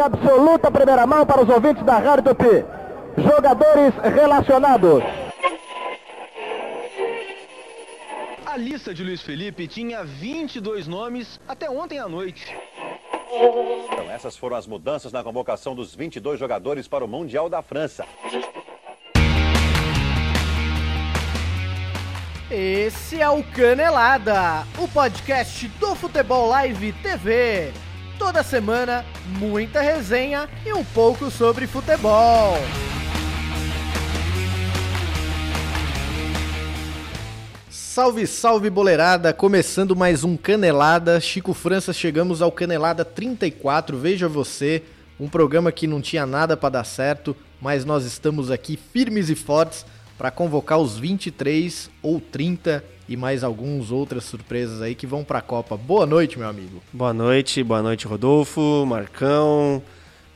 em absoluta primeira mão para os ouvintes da Rádio Tupi. Jogadores relacionados. A lista de Luiz Felipe tinha 22 nomes até ontem à noite. Então, essas foram as mudanças na convocação dos 22 jogadores para o Mundial da França. Esse é o Canelada, o podcast do Futebol Live TV. Toda semana, muita resenha e um pouco sobre futebol. Salve, salve boleirada! Começando mais um Canelada. Chico França, chegamos ao Canelada 34. Veja você, um programa que não tinha nada para dar certo, mas nós estamos aqui firmes e fortes para convocar os 23 ou 30 e mais alguns outras surpresas aí que vão para a Copa. Boa noite, meu amigo. Boa noite, boa noite, Rodolfo, Marcão,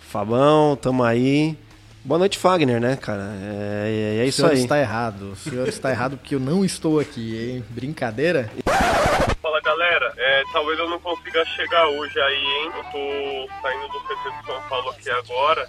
Fabão, tamo aí. Boa noite, Fagner, né, cara? É, é, é isso aí. O senhor está errado. O senhor está errado porque eu não estou aqui, hein? Brincadeira? Fala, galera. É, talvez eu não consiga chegar hoje aí, hein? Eu tô saindo do PT de São Paulo aqui agora.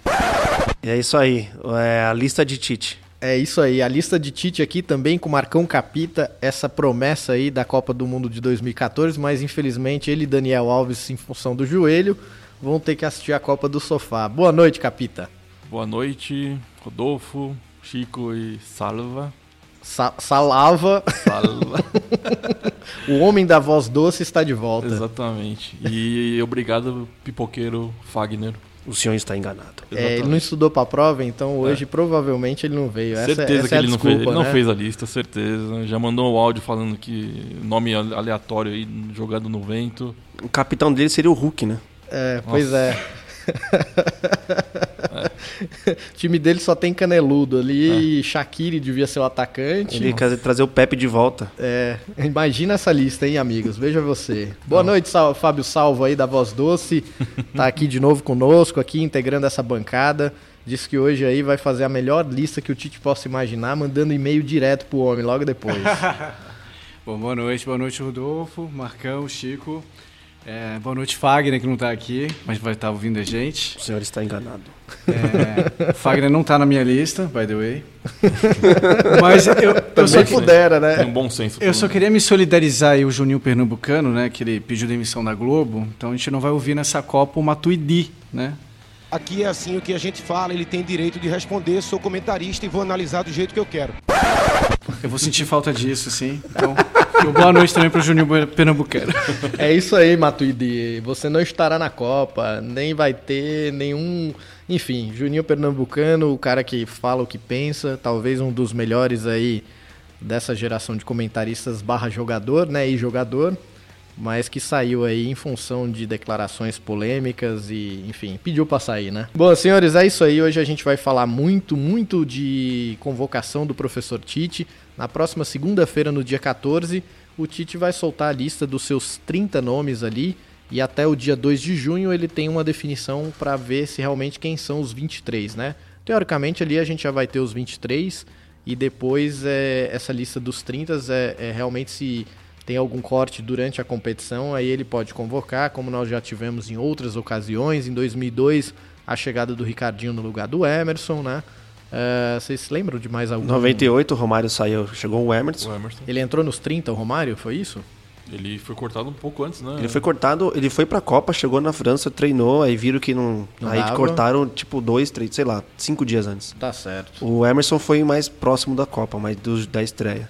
É isso aí. É a lista de Tite. É isso aí, a lista de Tite aqui também com Marcão Capita, essa promessa aí da Copa do Mundo de 2014, mas infelizmente ele e Daniel Alves, em função do joelho, vão ter que assistir a Copa do Sofá. Boa noite, Capita. Boa noite, Rodolfo, Chico e Salva. Sa salava. Salva. o homem da voz doce está de volta. Exatamente. E obrigado, pipoqueiro Fagner. O senhor está enganado. É, ele não estudou para a prova, então hoje é. provavelmente ele não veio. Certeza essa, essa que é ele, desculpa, não fez, ele né? não fez a lista, certeza. Já mandou um áudio falando que nome aleatório aí jogado no vento. O capitão dele seria o Hulk, né? É, pois Nossa. é. é. o time dele só tem caneludo ali é. e Shaqiri devia ser o atacante. Ele quer trazer o Pepe de volta. É, imagina essa lista, hein, amigos? Veja você. Boa Não. noite, Sal Fábio Salvo aí da Voz Doce. tá aqui de novo conosco, aqui integrando essa bancada. Diz que hoje aí vai fazer a melhor lista que o Tite possa imaginar, mandando e-mail direto pro homem logo depois. Bom, boa noite, boa noite, Rodolfo, Marcão, Chico. É, boa noite, Fagner, que não está aqui, mas vai estar tá ouvindo a gente. O senhor está enganado. É, Fagner não está na minha lista, by the way. mas eu, eu só pudera, né? Tem um bom senso. Eu só queria me solidarizar aí o Juninho Pernambucano, né? Que ele pediu demissão da Globo. Então a gente não vai ouvir nessa Copa o Matuidi, né? Aqui é assim o que a gente fala, ele tem direito de responder, sou comentarista e vou analisar do jeito que eu quero. Eu vou sentir falta disso, sim. Então, boa noite também para o Juninho Pernambucano. É isso aí, Matuidi. Você não estará na Copa, nem vai ter nenhum. Enfim, Juninho Pernambucano, o cara que fala o que pensa, talvez um dos melhores aí dessa geração de comentaristas barra jogador, né? E jogador mas que saiu aí em função de declarações polêmicas e, enfim, pediu para sair, né? Bom, senhores, é isso aí. Hoje a gente vai falar muito, muito de convocação do professor Tite. Na próxima segunda-feira, no dia 14, o Tite vai soltar a lista dos seus 30 nomes ali e até o dia 2 de junho ele tem uma definição para ver se realmente quem são os 23, né? Teoricamente ali a gente já vai ter os 23 e depois é, essa lista dos 30 é, é realmente se tem algum corte durante a competição, aí ele pode convocar, como nós já tivemos em outras ocasiões. Em 2002, a chegada do Ricardinho no lugar do Emerson, né? Uh, vocês se lembram de mais algum? 98, o Romário saiu, chegou o Emerson. o Emerson. Ele entrou nos 30, o Romário, foi isso? Ele foi cortado um pouco antes, né? Ele foi cortado, ele foi pra Copa, chegou na França, treinou, aí viram que não. não aí dava. cortaram, tipo, dois, três, sei lá, cinco dias antes. Tá certo. O Emerson foi mais próximo da Copa, mais do, da estreia.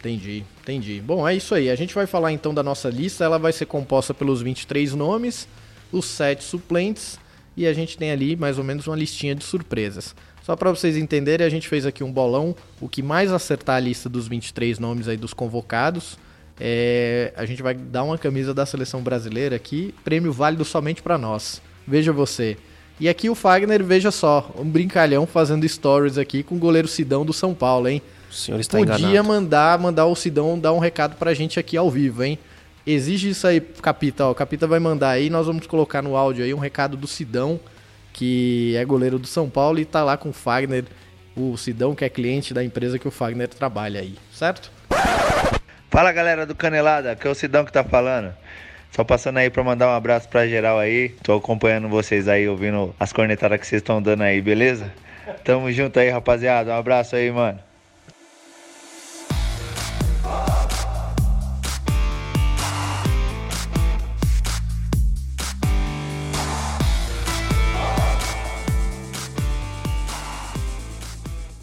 Entendi, entendi. Bom, é isso aí. A gente vai falar então da nossa lista. Ela vai ser composta pelos 23 nomes, os 7 suplentes e a gente tem ali mais ou menos uma listinha de surpresas. Só para vocês entenderem, a gente fez aqui um bolão. O que mais acertar a lista dos 23 nomes aí dos convocados, é... a gente vai dar uma camisa da seleção brasileira aqui, prêmio válido somente para nós. Veja você. E aqui o Fagner, veja só, um brincalhão fazendo stories aqui com o goleiro Sidão do São Paulo, hein? O senhor está Podia enganado. mandar, mandar o Sidão dar um recado pra gente aqui ao vivo, hein? Exige isso aí, Capita. Ó, o Capita vai mandar aí, nós vamos colocar no áudio aí um recado do Sidão, que é goleiro do São Paulo e tá lá com o Fagner, o Sidão, que é cliente da empresa que o Fagner trabalha aí, certo? Fala galera do Canelada, que é o Sidão que tá falando. Só passando aí pra mandar um abraço pra geral aí. Tô acompanhando vocês aí, ouvindo as cornetadas que vocês estão dando aí, beleza? Tamo junto aí, rapaziada. Um abraço aí, mano.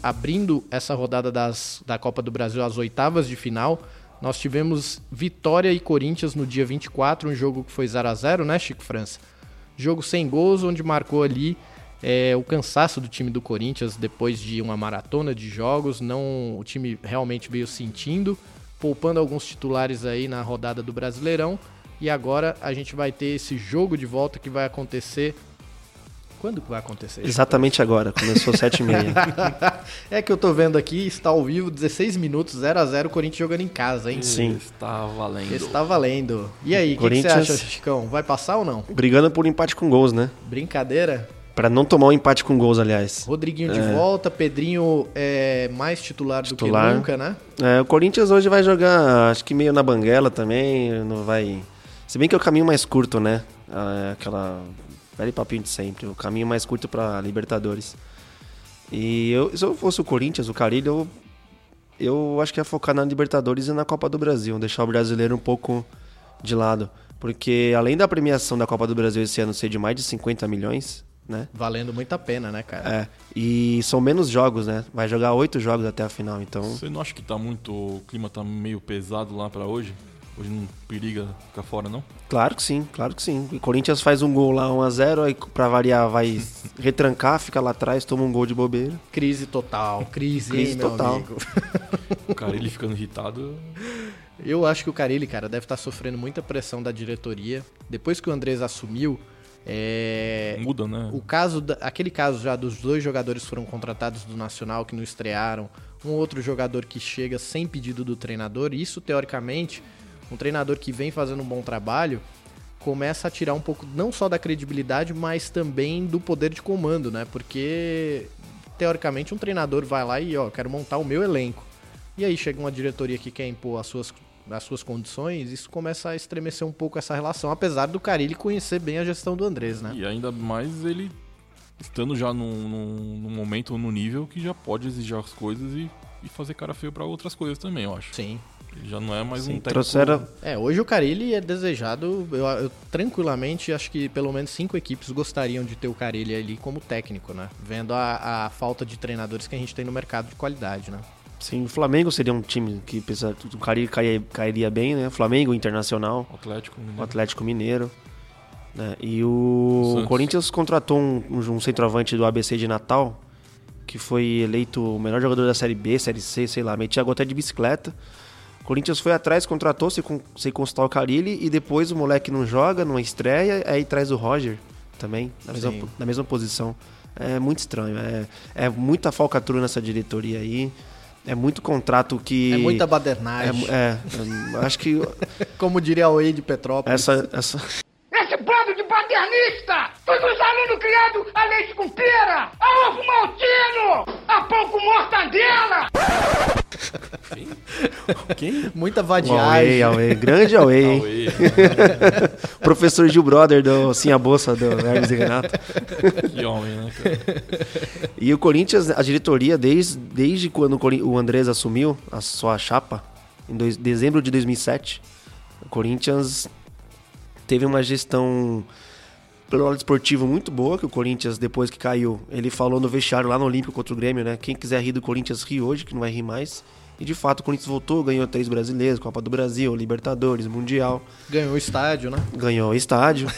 Abrindo essa rodada das, da Copa do Brasil às oitavas de final, nós tivemos Vitória e Corinthians no dia 24, um jogo que foi 0 a 0 né, Chico França? Jogo sem gols, onde marcou ali é, o cansaço do time do Corinthians depois de uma maratona de jogos. Não, o time realmente veio sentindo, poupando alguns titulares aí na rodada do Brasileirão. E agora a gente vai ter esse jogo de volta que vai acontecer quando que vai acontecer? Exatamente agora, começou 7h30. é que eu tô vendo aqui, está ao vivo, 16 minutos, 0 a 0 Corinthians jogando em casa, hein? Sim. Está valendo. Está valendo. E aí, o Corinthians... que, que, você acha, Chicão? Vai passar ou não? Brigando por empate com gols, né? Brincadeira? Para não tomar um empate com gols, aliás. Rodriguinho é. de volta, Pedrinho é mais titular, titular, do que nunca, né? É, o Corinthians hoje vai jogar, acho que meio na banguela também, não vai... Se bem que é o caminho mais curto, né? É aquela velho papinho de sempre, o caminho mais curto para Libertadores. E eu, se eu fosse o Corinthians, o Carilho, eu, eu acho que ia focar na Libertadores e na Copa do Brasil, deixar o brasileiro um pouco de lado. Porque além da premiação da Copa do Brasil esse ano ser de mais de 50 milhões, né? Valendo muito a pena, né, cara? É. E são menos jogos, né? Vai jogar oito jogos até a final, então. Você não acha que tá muito. O clima tá meio pesado lá para hoje? Hoje não periga ficar fora, não? Claro que sim, claro que sim. O Corinthians faz um gol lá 1x0, aí pra variar vai retrancar, fica lá atrás, toma um gol de bobeira. Crise total, crise, crise hein, total. o Carilli ficando irritado. Eu acho que o Carilli, cara, deve estar tá sofrendo muita pressão da diretoria. Depois que o Andrés assumiu, é... Muda, né? O caso, da... aquele caso já dos dois jogadores que foram contratados do Nacional que não estrearam, um outro jogador que chega sem pedido do treinador, isso teoricamente um treinador que vem fazendo um bom trabalho começa a tirar um pouco não só da credibilidade, mas também do poder de comando, né? Porque teoricamente um treinador vai lá e ó, quero montar o meu elenco. E aí chega uma diretoria que quer impor as suas, as suas condições, isso começa a estremecer um pouco essa relação, apesar do Carilli conhecer bem a gestão do Andrés, né? E ainda mais ele estando já num, num, num momento, no nível que já pode exigir as coisas e, e fazer cara feio para outras coisas também, eu acho. Sim. Ele já não é mais Sim, um técnico. Trouxeram... É, hoje o Carilli é desejado. Eu, eu, tranquilamente acho que pelo menos cinco equipes gostariam de ter o Carilli ali como técnico, né? Vendo a, a falta de treinadores que a gente tem no mercado de qualidade, né? Sim, o Flamengo seria um time que o Carilli cairia, cairia bem, né? Flamengo Internacional. Atlético Mineiro. O Atlético Mineiro. Né? E o, o Corinthians contratou um, um centroavante do ABC de Natal, que foi eleito o melhor jogador da Série B, Série C, sei lá, metia até de bicicleta. Corinthians foi atrás, contratou sem, sem consultar o Carilli e depois o moleque não joga, não estreia, aí traz o Roger também, na mesma, na mesma posição. É muito estranho, é, é muita falcatrua nessa diretoria aí. É muito contrato que. É muita badernagem. É, é acho que. Como diria o Wade Petrópolis. Essa, essa, esse bando de paternista! Todos os alunos criados a leite com pera, a ovo maltino, a pão com mortadela! Quem? Quem? Muita vadiagem. Away, away. Grande away, hein? Professor Gil Brother do Sim a Bolsa do Hermes e Renato. Que homem, né, cara? E o Corinthians, a diretoria, desde, desde quando o Andrés assumiu a sua chapa, em dois, dezembro de 2007, o Corinthians teve uma gestão pelo lado esportivo muito boa, que o Corinthians, depois que caiu, ele falou no vestiário lá no Olímpico contra o Grêmio, né? Quem quiser rir do Corinthians, ri hoje, que não vai rir mais. E de fato o Corinthians voltou, ganhou três brasileiros, Copa do Brasil, Libertadores, Mundial. Ganhou o estádio, né? Ganhou o estádio.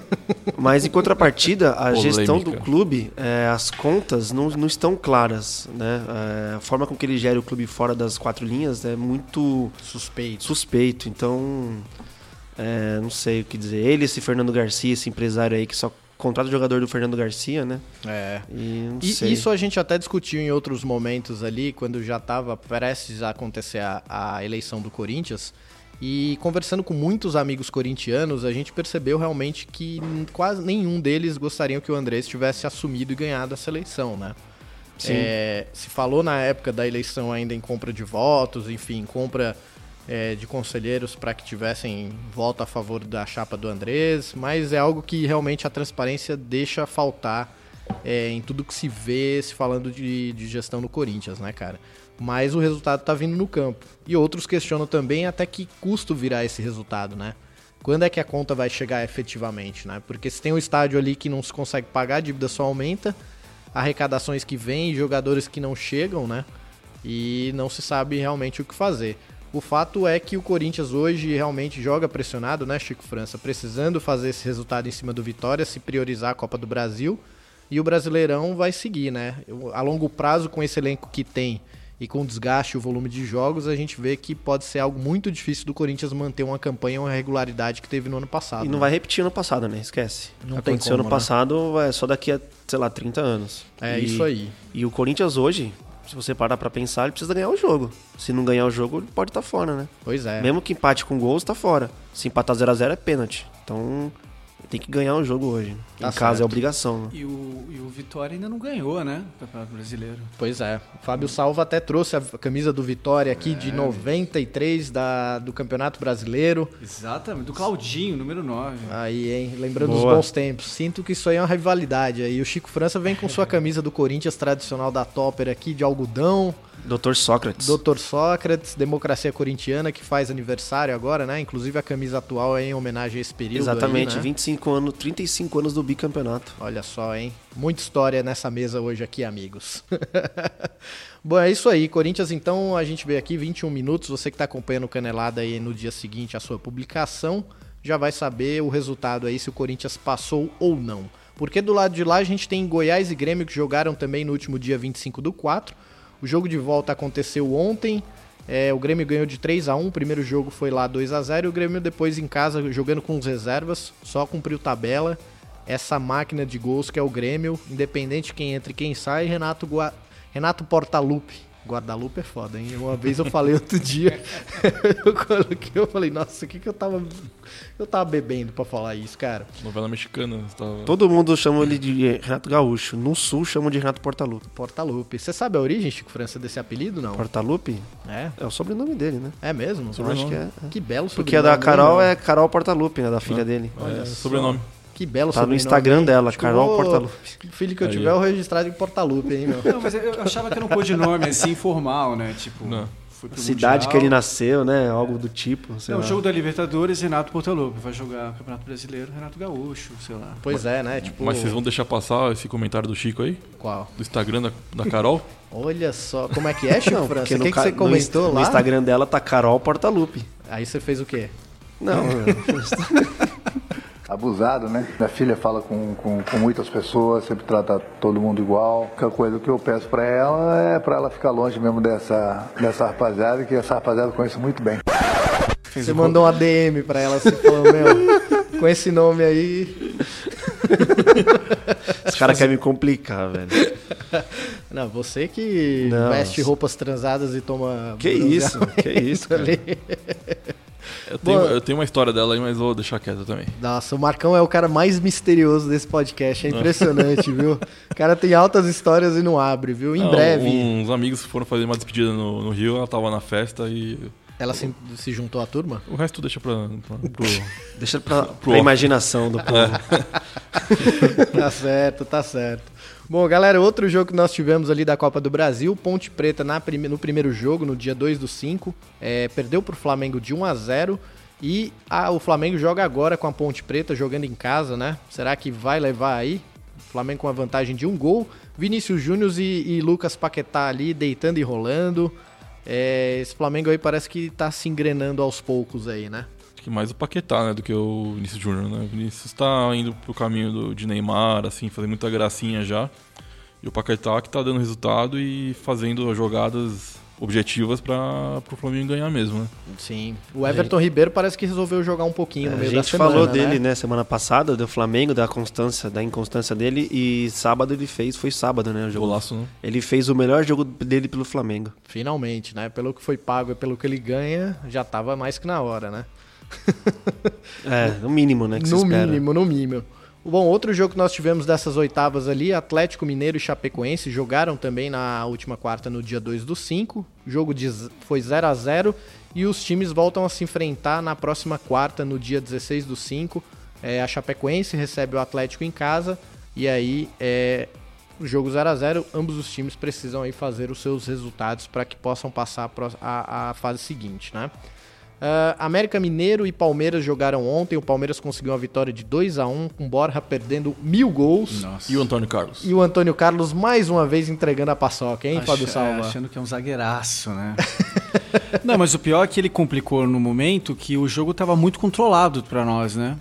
Mas em contrapartida, a Polêmica. gestão do clube, é, as contas não, não estão claras. Né? É, a forma com que ele gera o clube fora das quatro linhas é muito suspeito. suspeito. Então, é, não sei o que dizer. Ele, esse Fernando Garcia, esse empresário aí que só contrata o jogador do Fernando Garcia, né? É. E, e isso a gente até discutiu em outros momentos ali, quando já estava prestes a acontecer a, a, eleição do Corinthians. E conversando com muitos amigos corintianos, a gente percebeu realmente que quase nenhum deles gostariam que o Andrés tivesse assumido e ganhado essa eleição, né? É, se falou na época da eleição ainda em compra de votos, enfim, compra é, de conselheiros para que tivessem voto a favor da chapa do Andrés, mas é algo que realmente a transparência deixa faltar é, em tudo que se vê se falando de, de gestão no Corinthians, né, cara? Mas o resultado tá vindo no campo. E outros questionam também até que custo virá esse resultado, né? Quando é que a conta vai chegar efetivamente, né? Porque se tem um estádio ali que não se consegue pagar, a dívida só aumenta, arrecadações que vêm, jogadores que não chegam, né? E não se sabe realmente o que fazer. O fato é que o Corinthians hoje realmente joga pressionado, né, Chico França? Precisando fazer esse resultado em cima do Vitória, se priorizar a Copa do Brasil. E o Brasileirão vai seguir, né? A longo prazo, com esse elenco que tem e com o desgaste e o volume de jogos, a gente vê que pode ser algo muito difícil do Corinthians manter uma campanha, uma regularidade que teve no ano passado. E não né? vai repetir ano passado, né? Esquece. Não tem Aconteceu como, ano né? passado, é só daqui a, sei lá, 30 anos. É E- isso aí. E o Corinthians hoje, se você parar pra pensar, ele precisa ganhar o jogo. Se não ganhar o jogo, ele pode estar fora, né? Pois é. Mesmo que empate com gols, tá fora. Se empatar 0x0 é pênalti. Então, tem que ganhar o jogo hoje. Tá em casa certo. é obrigação. né? E o, e o Vitória ainda não ganhou, né? O Campeonato Brasileiro. Pois é. O Fábio Salva até trouxe a camisa do Vitória aqui de 93 da, do Campeonato Brasileiro. Exatamente. Do Claudinho, número 9. Aí, hein? Lembrando Boa. dos bons tempos. Sinto que isso aí é uma rivalidade. Aí o Chico França vem com sua camisa do Corinthians tradicional da Topper aqui, de algodão. Doutor Sócrates. Dr. Sócrates, Democracia Corintiana, que faz aniversário agora, né? Inclusive a camisa atual é em homenagem a esse período. Exatamente, aí, né? 25 anos, 35 anos do bicampeonato. Olha só, hein? Muita história nessa mesa hoje aqui, amigos. Bom, é isso aí. Corinthians, então, a gente vê aqui 21 minutos. Você que está acompanhando o Canelada aí no dia seguinte a sua publicação, já vai saber o resultado aí, se o Corinthians passou ou não. Porque do lado de lá a gente tem Goiás e Grêmio que jogaram também no último dia 25 do 4. O jogo de volta aconteceu ontem. É, o Grêmio ganhou de 3 a 1 o primeiro jogo foi lá 2 a 0 e o Grêmio depois em casa, jogando com os reservas, só cumpriu tabela. Essa máquina de gols que é o Grêmio, independente quem entra e quem sai, Renato, Gua... Renato Portaluppi. Guardalupe é foda, hein? Uma vez eu falei outro dia, eu coloquei, eu falei, nossa, o que que eu tava. Eu tava bebendo pra falar isso, cara. Novela mexicana. Tava... Todo mundo chama ele de Renato Gaúcho. No sul chamam de Renato Portaluppi. Portaluppi. Você sabe a origem, Chico França, desse apelido, não? Portaluppi? É? É o sobrenome dele, né? É mesmo? Eu acho que é. Que belo Porque a da sobrenome, Carol é Carol Portaluppi, né? Da filha dele. Olha É, só. sobrenome. Que belo Tá no Instagram hein? dela, Carol. O filho que eu Aí. tiver, eu vou registrar de Portaluppi, hein, meu? Não, mas eu achava que era um codinome assim, informal, né? Tipo, Não. Cidade Mundial. que ele nasceu, né? Algo do tipo. sei Não, o jogo da Libertadores, Renato Portaluppi. Vai jogar o Campeonato Brasileiro, Renato Gaúcho, sei lá. Pois é, né? Tipo. Mas vocês vão deixar passar esse comentário do Chico aí? Qual? Do Instagram da, da Carol? Olha só, como é que é, Chico Não, França? O no, que, que você no comentou Insta- lá? no Instagram dela tá Carol Portaluppi. Aí você fez o quê? Não, abusado, né? Minha filha fala com, com, com muitas pessoas, sempre trata todo mundo igual. A única coisa que eu peço pra ela é pra ela ficar longe mesmo dessa, dessa rapaziada, que essa rapaziada eu conheço muito bem. Você mandou uma DM pra ela, você falou, meu, com esse nome aí. Os caras querem me complicar, velho. Não, você que Não. veste roupas transadas e toma. Que isso, que isso, cara. Eu tenho, Bom. eu tenho uma história dela aí, mas vou deixar quieto também. Nossa, o Marcão é o cara mais misterioso desse podcast. É impressionante, viu? O cara tem altas histórias e não abre, viu? Em Não, breve. Uns amigos foram fazer uma despedida no, no Rio, ela tava na festa e. Ela se, se juntou à turma? O resto deixa pra. pra pro... Deixa pra, Pro pra imaginação do povo. tá certo, tá certo. Bom, galera, outro jogo que nós tivemos ali da Copa do Brasil, Ponte Preta na prime- no primeiro jogo, no dia 2 do 5, é, perdeu pro Flamengo de 1 a 0 e ah, o Flamengo joga agora com a Ponte Preta, jogando em casa, né? Será que vai levar aí? O Flamengo com a vantagem de um gol, Vinícius Júnior e, e Lucas Paquetá ali deitando e rolando. É, esse Flamengo aí parece que tá se engrenando aos poucos aí, né? Que mais o Paquetá, né, do que o Vinícius Júnior, né? O Vinícius tá indo pro caminho do, de Neymar, assim, fazendo muita gracinha já. E o Paquetá que tá dando resultado e fazendo jogadas objetivas para pro Flamengo ganhar mesmo, né? Sim. O Everton Ribeiro parece que resolveu jogar um pouquinho no A meio da gente semana, falou né? dele, né, semana passada, do Flamengo, da constância, da inconstância dele, e sábado ele fez, foi sábado, né, o jogo. Golaço, né? Ele fez o melhor jogo dele pelo Flamengo. Finalmente, né? Pelo que foi pago e pelo que ele ganha, já tava mais que na hora, né? É, no mínimo, né, no espera. mínimo, no mínimo. Bom, outro jogo que nós tivemos dessas oitavas ali, Atlético Mineiro e Chapecoense jogaram também na última quarta no dia 2 do 5. O jogo de, foi 0 a 0 e os times voltam a se enfrentar na próxima quarta no dia 16 do 5. É, a Chapecoense recebe o Atlético em casa e aí é o jogo 0 a 0 ambos os times precisam aí fazer os seus resultados para que possam passar a, a fase seguinte, né? Uh, América Mineiro e Palmeiras jogaram ontem. O Palmeiras conseguiu uma vitória de 2 a 1 com Borja perdendo mil gols. Nossa. E o Antônio Carlos. E o Antônio Carlos mais uma vez entregando a paçoca, hein, Ach, Fábio Salva? É, achando que é um zagueiraço, né? Não, mas o pior é que ele complicou no momento que o jogo estava muito controlado para nós, né?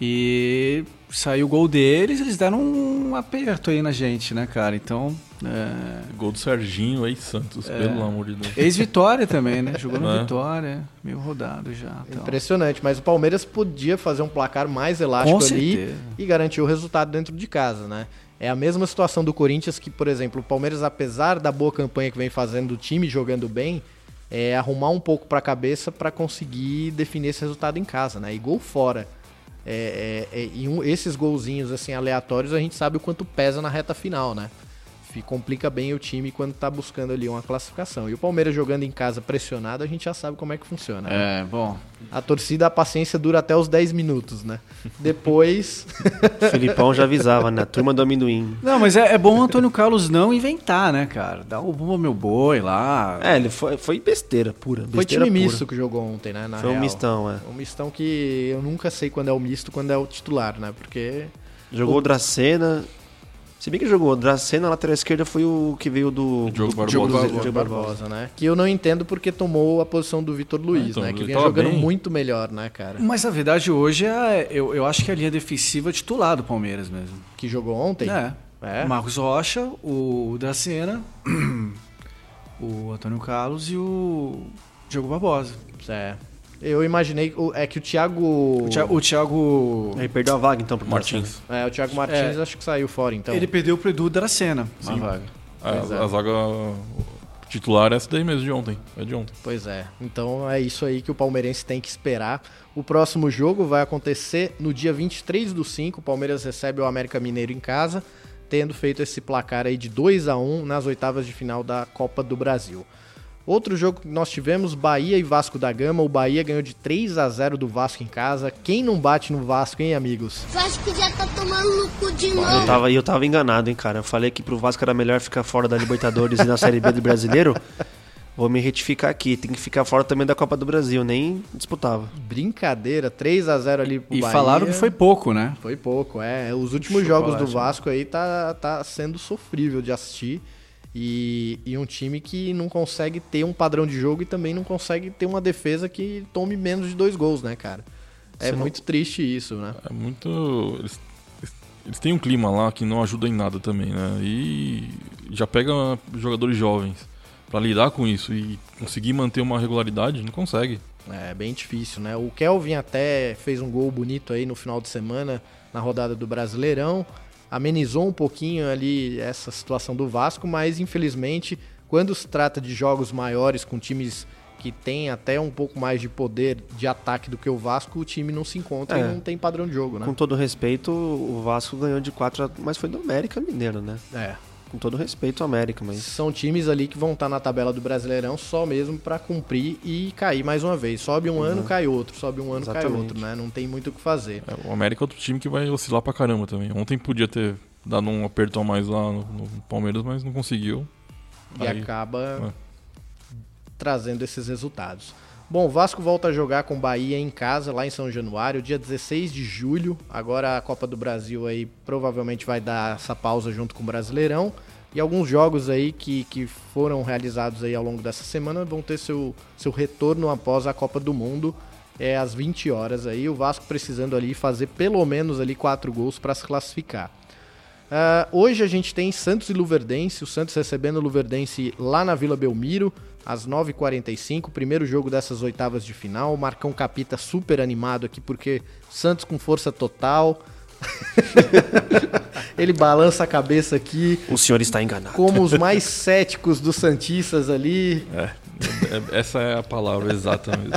E saiu o gol deles, eles deram um aperto aí na gente, né, cara? Então. É... Gol do Serginho aí, Santos, é... pelo amor de Deus. Ex-vitória também, né? Jogou no é. Vitória, meio rodado já. Então. Impressionante, mas o Palmeiras podia fazer um placar mais elástico ali e garantir o resultado dentro de casa, né? É a mesma situação do Corinthians que, por exemplo, o Palmeiras, apesar da boa campanha que vem fazendo do time jogando bem, é arrumar um pouco para a cabeça para conseguir definir esse resultado em casa, né? E gol fora. É, é, é, e um, esses golzinhos assim aleatórios a gente sabe o quanto pesa na reta final, né? Complica bem o time quando tá buscando ali uma classificação. E o Palmeiras jogando em casa pressionado, a gente já sabe como é que funciona. Né? É, bom. A torcida, a paciência dura até os 10 minutos, né? Depois. o Filipão já avisava, né? Turma do amendoim. Não, mas é, é bom o Antônio Carlos não inventar, né, cara? Dá o bom meu boi lá. É, ele foi, foi besteira pura. Besteira foi time pura. misto que jogou ontem, né? foi real. um mistão, é. Um mistão que eu nunca sei quando é o misto quando é o titular, né? Porque. Jogou o Dracena, se bem que jogou Dracena, na lateral esquerda foi o que veio do Diogo Barbosa, Diogo Barbosa, Diogo Barbosa, né? Que eu não entendo porque tomou a posição do Vitor Luiz, então, né? Que vinha jogando bem. muito melhor, né, cara? Mas a verdade hoje é, eu, eu acho que é a linha defensiva titular do Palmeiras mesmo. Que jogou ontem? É. é. O Marcos Rocha, o Dracena, o Antônio Carlos e o Diogo Barbosa. É. Eu imaginei. É que o Thiago. O Thiago. O Thiago... Ele perdeu a vaga então pro Martins. É, o Thiago Martins é. acho que saiu fora então. Ele perdeu pro Edu Dracena Sim. a vaga. É, a, a zaga titular é essa daí mesmo de ontem. É de ontem. Pois é. Então é isso aí que o palmeirense tem que esperar. O próximo jogo vai acontecer no dia 23 do 5. O Palmeiras recebe o América Mineiro em casa, tendo feito esse placar aí de 2 a 1 nas oitavas de final da Copa do Brasil. Outro jogo que nós tivemos, Bahia e Vasco da Gama. O Bahia ganhou de 3 a 0 do Vasco em casa. Quem não bate no Vasco, hein, amigos? Vasco já tá tomando no cu de novo. Eu tava, eu tava enganado, hein, cara. Eu falei que pro Vasco era melhor ficar fora da Libertadores e na Série B do Brasileiro. Vou me retificar aqui, tem que ficar fora também da Copa do Brasil, nem disputava. Brincadeira, 3 a 0 ali pro e Bahia. E falaram que foi pouco, né? Foi pouco, é. Os últimos jogos do Vasco aí tá, tá sendo sofrível de assistir. E, e, um time que não consegue ter um padrão de jogo e também não consegue ter uma defesa que tome menos de dois gols, né, cara? É Você muito não... triste isso, né? É muito. Eles, eles têm um clima lá que não ajuda em nada também, né? E já pega jogadores jovens para lidar com isso e conseguir manter uma regularidade, não consegue. É bem difícil, né? O Kelvin até fez um gol bonito aí no final de semana na rodada do Brasileirão amenizou um pouquinho ali essa situação do Vasco, mas infelizmente, quando se trata de jogos maiores com times que têm até um pouco mais de poder de ataque do que o Vasco, o time não se encontra é. e não tem padrão de jogo, né? Com todo respeito, o Vasco ganhou de 4 a... mas foi do América Mineiro, né? É. Com todo respeito ao América, mas são times ali que vão estar na tabela do Brasileirão só mesmo para cumprir e cair mais uma vez. Sobe um uhum. ano, cai outro, sobe um ano, Exatamente. cai outro, né? Não tem muito o que fazer. É, o América é outro time que vai oscilar pra caramba também. Ontem podia ter dado um aperto a mais lá no, no Palmeiras, mas não conseguiu. E Aí, acaba é. trazendo esses resultados. Bom, Vasco volta a jogar com Bahia em casa, lá em São Januário, dia 16 de julho. Agora a Copa do Brasil aí provavelmente vai dar essa pausa junto com o Brasileirão. E alguns jogos aí que, que foram realizados aí ao longo dessa semana vão ter seu, seu retorno após a Copa do Mundo, é às 20 horas aí. O Vasco precisando ali fazer pelo menos ali quatro gols para se classificar. Uh, hoje a gente tem Santos e Luverdense, o Santos recebendo o Luverdense lá na Vila Belmiro às 9h45, primeiro jogo dessas oitavas de final. O Marcão Capita super animado aqui, porque Santos com força total. Ele balança a cabeça aqui. O senhor está enganado. Como os mais céticos dos Santistas ali. É, é essa é a palavra exata mesmo.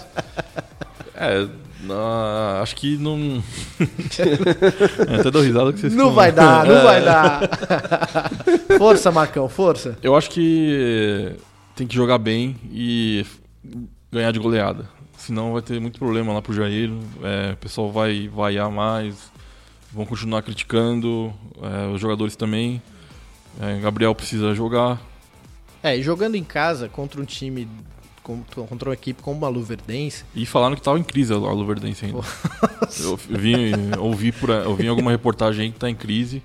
É, Ah, acho que não. é, até dou risada que vocês Não vai dar, não vai dar. força, Marcão, força. Eu acho que tem que jogar bem e ganhar de goleada. Senão vai ter muito problema lá pro Jair. É, o pessoal vai vaiar mais, vão continuar criticando, é, os jogadores também. É, Gabriel precisa jogar. É, e jogando em casa contra um time, contra uma equipe como a Luverdense. E falaram que tava em crise a Luverdense ainda. eu vi, ouvi, por, ouvi alguma reportagem aí que tá em crise.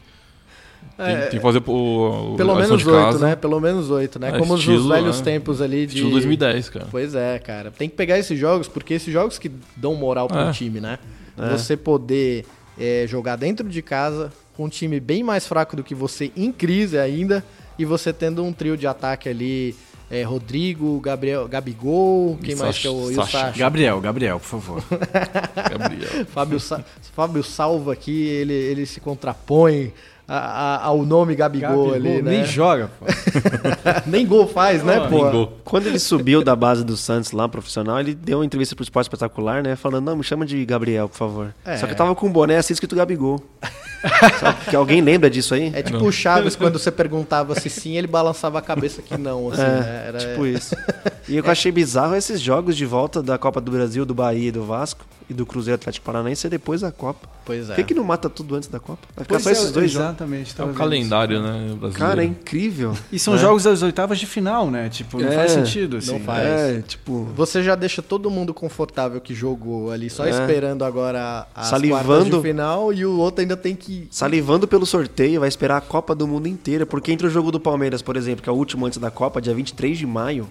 Tem, É, tem que fazer o, o Pelo menos oito, né? Pelo menos oito, né? É, Como estilo, nos velhos né? tempos ali de. Estilo 2010, cara. Pois é, cara. Tem que pegar esses jogos, porque esses jogos que dão moral pro É. time, né? É. Você poder é, jogar dentro de casa com um time bem mais fraco do que você, em crise ainda, e você tendo um trio de ataque ali. É, Rodrigo, Gabriel, Gabigol, quem mais que é o, e o Sacha. Sacha? Gabriel, Gabriel, por favor. Gabriel. Fábio, Sa- Fábio Salva aqui, ele, ele se contrapõe a- a- ao nome Gabigol, Gabigol ali, né? nem joga, pô. nem gol faz, né, pô? Quando ele subiu da base do Santos lá, profissional, ele deu uma entrevista pro Esporte Espetacular, né? Falando, não, me chama de Gabriel, por favor. É. Só que eu tava com um boné assim escrito Gabigol. Sabe que alguém lembra disso aí? É tipo o Chaves, quando você perguntava se sim, ele balançava a cabeça que não, assim, É, né? Era- tipo isso. E o que eu achei bizarro é esses jogos de volta da Copa do Brasil, do Bahia e do Vasco e do Cruzeiro Atlético Paranaense é depois da Copa. Pois é. Por que, que não mata tudo antes da Copa? Vai ficar Pois só é, esses dois jogos. exatamente, É o calendário, né, brasileiro. Cara, é incrível. E são né? jogos das oitavas de final, né? Tipo, não É, faz sentido, assim. Não faz. É, tipo... Você já deixa todo mundo confortável que jogou ali, só É. esperando agora as Salivando. quartas de final e o outro ainda tem que... Salivando pelo sorteio, vai esperar a Copa do Mundo inteira. Porque entre o jogo do Palmeiras, por exemplo, que é o último antes da Copa, dia 23 de maio,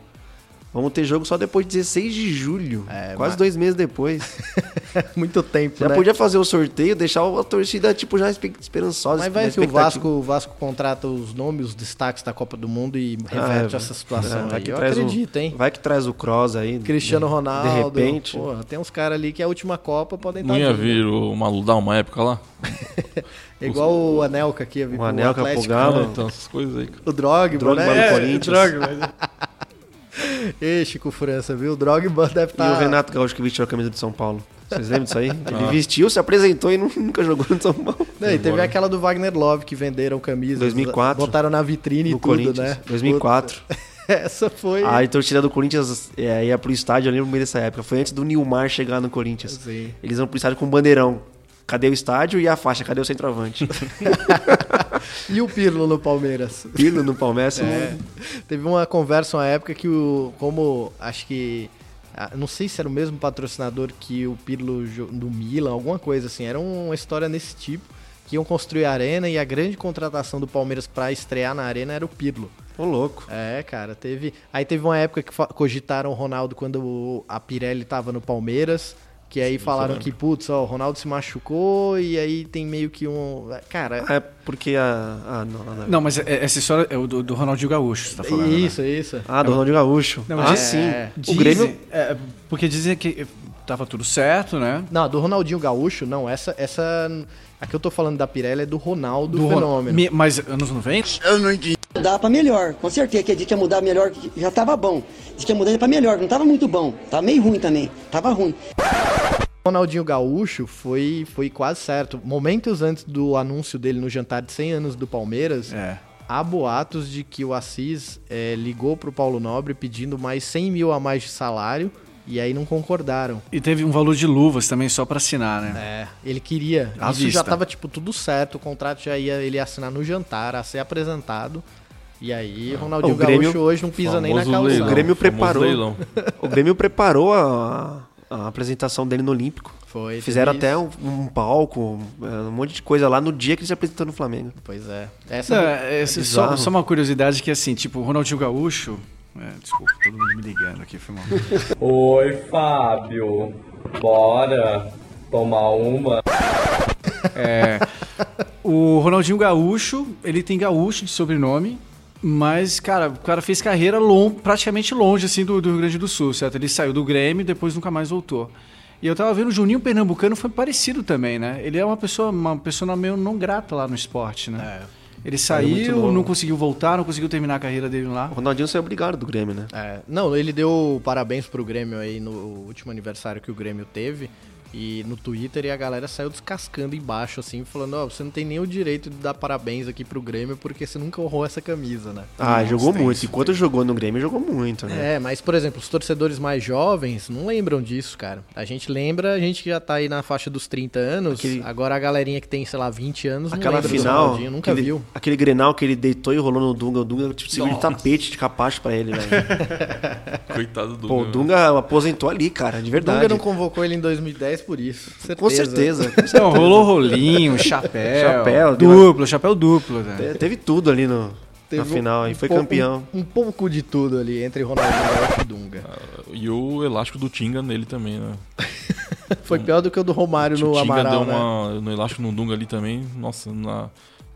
vamos ter jogo só depois de 16 de julho. quase mas- dois meses depois. Muito tempo, Já né? podia fazer o sorteio, deixar a torcida, tipo, já espe- esperançosa. Mas vai que o. Vasco, o Vasco contrata os nomes, os destaques da Copa do Mundo e reverte Ah, essa situação vai aí. que Eu traz o- acredito, hein? Vai que traz o Cross aí. Cristiano de- Ronaldo. De repente. Porra, tem uns caras ali que é a última Copa podem estar Não ia junto. vir o Maludá uma época lá? É igual o Anelka aqui ia O Anelka pro Atlético. Galo. É, então, essas coisas aí. O Drogba, Drogba né? É, Corinthians. Drogba. Ei, Chico França, viu? O Drogba deve estar... E o Renato Gaúcho que vestiu a camisa de São Paulo. Vocês lembram disso aí? Ele Ah. vestiu, se apresentou e nu- nunca jogou no São Paulo. Não, e teve aquela do Wagner Love que venderam camisas. 2004. Botaram na vitrine e tudo, né? 2004. Essa foi. A torcida do Corinthians é, ia pro estádio, eu lembro meio dessa época. Foi antes do Nilmar chegar no Corinthians. Sim. Eles vão pro estádio com um bandeirão. Cadê o estádio e a faixa? Cadê o centroavante? E o Pirlo no Palmeiras? Pirlo no Palmeiras. É. Teve uma conversa uma época que o. Como acho que. ah, Não sei se era o mesmo patrocinador que o Pirlo do Milan, alguma coisa assim. Era uma história nesse tipo. Que iam construir a arena e a grande contratação do Palmeiras pra estrear na arena era o Pirlo. Ô, louco. É, cara, teve. Aí teve uma época que cogitaram o Ronaldo quando a Pirelli tava no Palmeiras. Que aí falaram lembro. que, putz, ó, o Ronaldo se machucou e aí tem meio que um. Cara. É porque a. Ah, não, não, não. Não, mas é- essa história é o do, do Ronaldinho Gaúcho, você tá falando. né? Isso, isso. Ah, do Ronaldinho Gaúcho. Não, ah, sim. é, o dizem- Grêmio. é, porque dizem que tava tudo certo, né? Não, do Ronaldinho Gaúcho, não. Essa. essa a que eu tô falando da Pirelli é do Ronaldo Do Ron- Fenômeno. Me- Mas anos 90? Eu não entendi. Mudar pra melhor, com certeza. Que a gente ia mudar melhor, já tava bom. Diz que ia mudar pra melhor, não tava muito bom. Tava meio ruim também. Tava ruim. Ronaldinho Gaúcho foi, foi quase certo. Momentos antes do anúncio dele no jantar de 100 anos do Palmeiras, É. há boatos de que o Assis eh, ligou pro Paulo Nobre pedindo mais 100 mil a mais de salário e aí não concordaram. E teve um valor de luvas também só pra assinar, né? É, ele queria. À Isso já vista. tava, tipo, tudo certo. O contrato já ia ele ia assinar no jantar, a ser apresentado. E aí, Ronaldinho O Grêmio- Gaúcho hoje não pisa nem na calça. leilão. O Grêmio preparou. O Grêmio preparou a, a apresentação dele no Olímpico. Foi, Fizeram até um, um palco, é, um monte de coisa lá no dia que ele se apresentou no Flamengo. Pois é. Essa Não, é, é, só, só uma curiosidade que assim, tipo, o Ronaldinho Gaúcho. é, desculpa, todo mundo me ligando aqui, foi mal. Oi, Fábio. Bora tomar uma? É, o Ronaldinho Gaúcho, ele tem Gaúcho de sobrenome, mas, cara, o cara fez carreira long, praticamente longe, assim, do, do Rio Grande do Sul, certo? Ele saiu do Grêmio e depois nunca mais voltou. E eu tava vendo o Juninho Pernambucano foi parecido também, né? Ele é uma pessoa, uma pessoa meio não grata lá no esporte, né? Ele Saiu muito saiu, não conseguiu voltar, não conseguiu terminar a carreira dele lá. O Ronaldinho saiu obrigado do Grêmio, né? É, não, ele deu parabéns pro Grêmio aí no último aniversário que o Grêmio teve. E no Twitter e a galera saiu descascando embaixo, assim, falando, ó, você não tem nem o direito de dar parabéns aqui pro Grêmio porque você nunca honrou essa camisa, né? Ah, jogou muito. Enquanto jogou no Grêmio, jogou muito, né? É, mas, por exemplo, os torcedores mais jovens não lembram disso, cara. A gente lembra, a gente que já tá aí na faixa dos 30 anos, Aquele- agora a galerinha que tem, sei lá, 20 anos Aquela não lembra do final, Ronaldinho, nunca aquele, viu. aquele Grenal que ele deitou e rolou no Dunga, o Dunga tipo, segurou de tapete de capacho pra ele, velho. Coitado do Pô, o Dunga aposentou ali, cara, de O verdade. Dunga não convocou ele em 2010 por isso. Certeza. Com certeza. Não, rolou rolinho, chapéu. Chapéu, duplo, chapéu duplo. Né? Te- Teve tudo ali no, Teve na final um e foi campeão. Um, um pouco de tudo ali entre Ronaldinho Gaúcho e Dunga. E o elástico do Tinga nele também, né? Foi pior do que o do Romário o no Tinga Amaral, deu né? uma. No elástico no Dunga ali também. Nossa, na,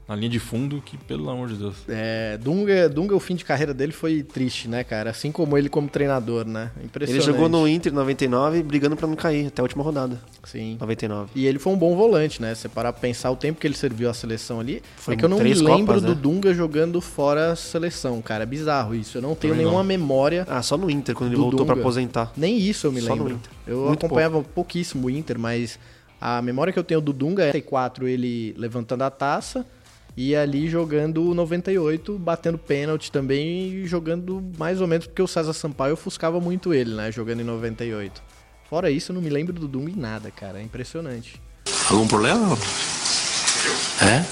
na linha de fundo, que pelo amor de Deus. É, Dunga, Dunga, o fim de carreira dele foi triste, né, cara? Assim como ele como treinador, né? Ele Impressionante. jogou no Inter em 99 brigando pra não cair até a última rodada. Sim. 99. E ele foi um bom volante, né? Você parar pra pensar o tempo que ele serviu à seleção ali. Foi é que eu não me lembro Copas, do né? Dunga jogando fora a seleção, cara. É bizarro isso. Eu não tenho Também nenhuma não. memória. Ah, só no Inter, quando ele voltou pra Dunga. aposentar. Nem isso eu me Só no lembro. Inter. Eu Muito acompanhava pouquíssimo o Inter, mas a memória que eu tenho do Dunga é 94 ele levantando a taça e ali jogando o 98, batendo pênalti também e jogando mais ou menos porque o César Sampaio ofuscava muito ele, né, jogando em 98. Fora isso, eu não me lembro do Dunga em nada, cara, é impressionante. Algum problema? É?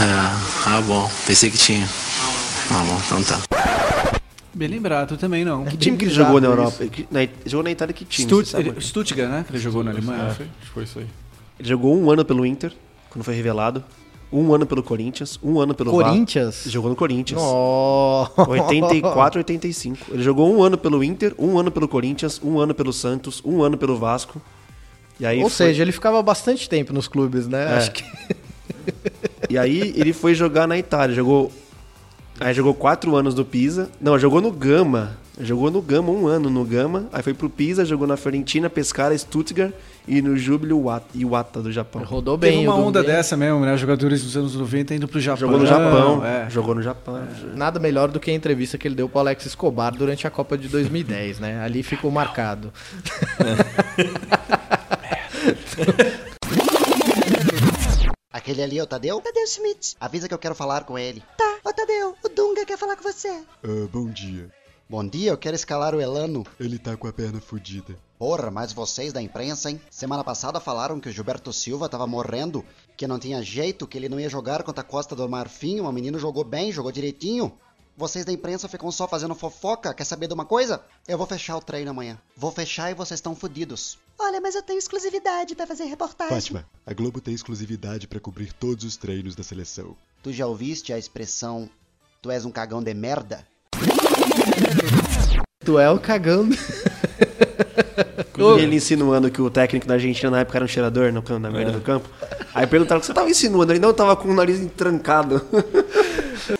Ah, ah, bom. Pensei que tinha. Ah, bom, então tá. Bem lembrado, também não. Que time que ele jogou na Europa? Que- na- jogou na Itália que time? Stut ele- Stuttgart, né? Que ele jogou na Alemanha. É, foi? acho que foi isso aí. Ele jogou um ano pelo Inter, quando foi revelado. Um ano pelo Corinthians, um ano pelo Corinthians? Ele jogou no Corinthians. Nossa. 84, 85. Ele jogou um ano pelo Inter, um ano pelo Corinthians, um ano pelo Santos, um ano pelo Vasco. E aí Ou foi- seja, ele ficava bastante tempo nos clubes, né? É. Acho que E aí ele foi jogar na Itália. Jogou. Aí jogou quatro anos no Pisa. Não, jogou no Gama. Jogou no Gama um ano no Gama. Aí foi pro Pisa, jogou na Fiorentina, Pescara, Stuttgart e no Júbilo Iwata- do Japão. rodou Teve uma onda dessa mesmo, né? Jogadores dos anos 90 indo pro Japão. Jogou no Japão. É. Jogou no Japão. Nada melhor do que a entrevista que ele deu pro Alex Escobar durante a Copa de 2010, né? Ali ficou marcado. Aquele ali é o Tadeu? Tadeu Schmidt. Avisa que eu quero falar com ele. Tá, ô Tadeu, o Dunga quer falar com você. Ah, bom dia. Bom dia, eu quero escalar o Elano. Ele tá com a perna fodida. Porra, mas vocês da imprensa, hein? Semana passada falaram que o Gilberto Silva tava morrendo, que não tinha jeito, que ele não ia jogar contra a Costa do Marfim. O menino jogou bem, jogou direitinho. Vocês da imprensa ficam só fazendo fofoca. Quer saber de uma coisa? Eu vou fechar o treino amanhã. Vou fechar e vocês estão fodidos. Olha, mas eu tenho exclusividade pra fazer reportagem. Fátima, a Globo tem exclusividade pra cobrir todos os treinos da seleção. Tu já ouviste a expressão Tu és um cagão de merda? Tu é o cagão. E ele insinuando que o técnico da Argentina na época era um cheirador no campo, na merda do campo. Aí perguntaram o que você tava insinuando. Ele não tava com o nariz entrancado.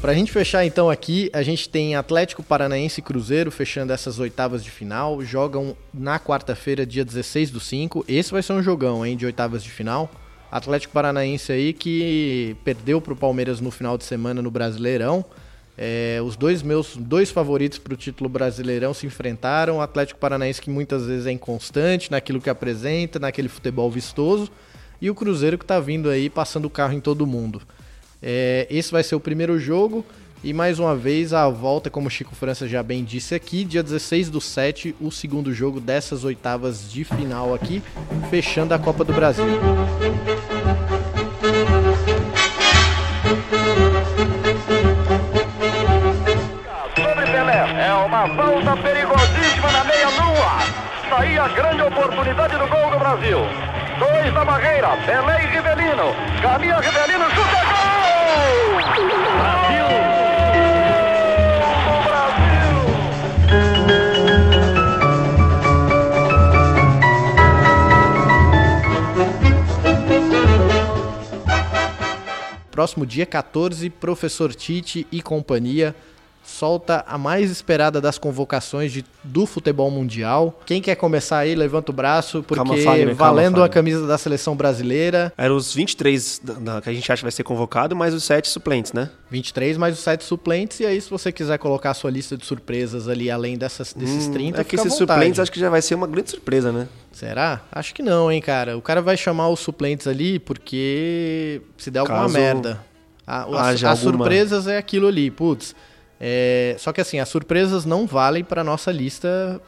Pra gente fechar então aqui, a gente tem Atlético Paranaense e Cruzeiro fechando essas oitavas de final. Jogam na quarta-feira, dia 16 do 5. Esse vai ser um jogão, hein, de oitavas de final. Atlético Paranaense aí que perdeu pro Palmeiras no final de semana no Brasileirão. É, os dois meus dois favoritos para o título brasileirão se enfrentaram. O Atlético Paranaense, que muitas vezes é inconstante naquilo que apresenta, naquele futebol vistoso, e o Cruzeiro que está vindo aí passando o carro em todo mundo. É, esse vai ser o primeiro jogo. E mais uma vez a volta, como o Chico França já bem disse aqui, dia 16 do 7, o segundo jogo dessas oitavas de final aqui, fechando a Copa do Brasil. sobre Pelé. É uma falta perigosíssima na meia-lua. Daí a grande oportunidade do gol do Brasil. Dois na barreira, Pelé e Rivelino. Caminha Rivelino, chuta! Próximo dia 14, Professor Tite e companhia solta a mais esperada das convocações de, do futebol mundial. Quem quer começar aí, levanta o braço, porque Calma, Fagner, calma, valendo a Fagner. camisa da seleção brasileira. Eram os 23 da- que a gente acha que vai ser convocado, mais os 7 suplentes, né? 23 mais os 7 suplentes, e aí se você quiser colocar a sua lista de surpresas ali, além dessas, desses Hum, 30, É que esses suplentes acho que já vai ser uma grande surpresa, né? Será? Acho que não, hein, cara. O cara vai chamar os suplentes ali porque se der alguma Caso merda. A- haja as alguma- surpresas é aquilo ali, putz. É, só que assim, as surpresas não valem pra nossa lista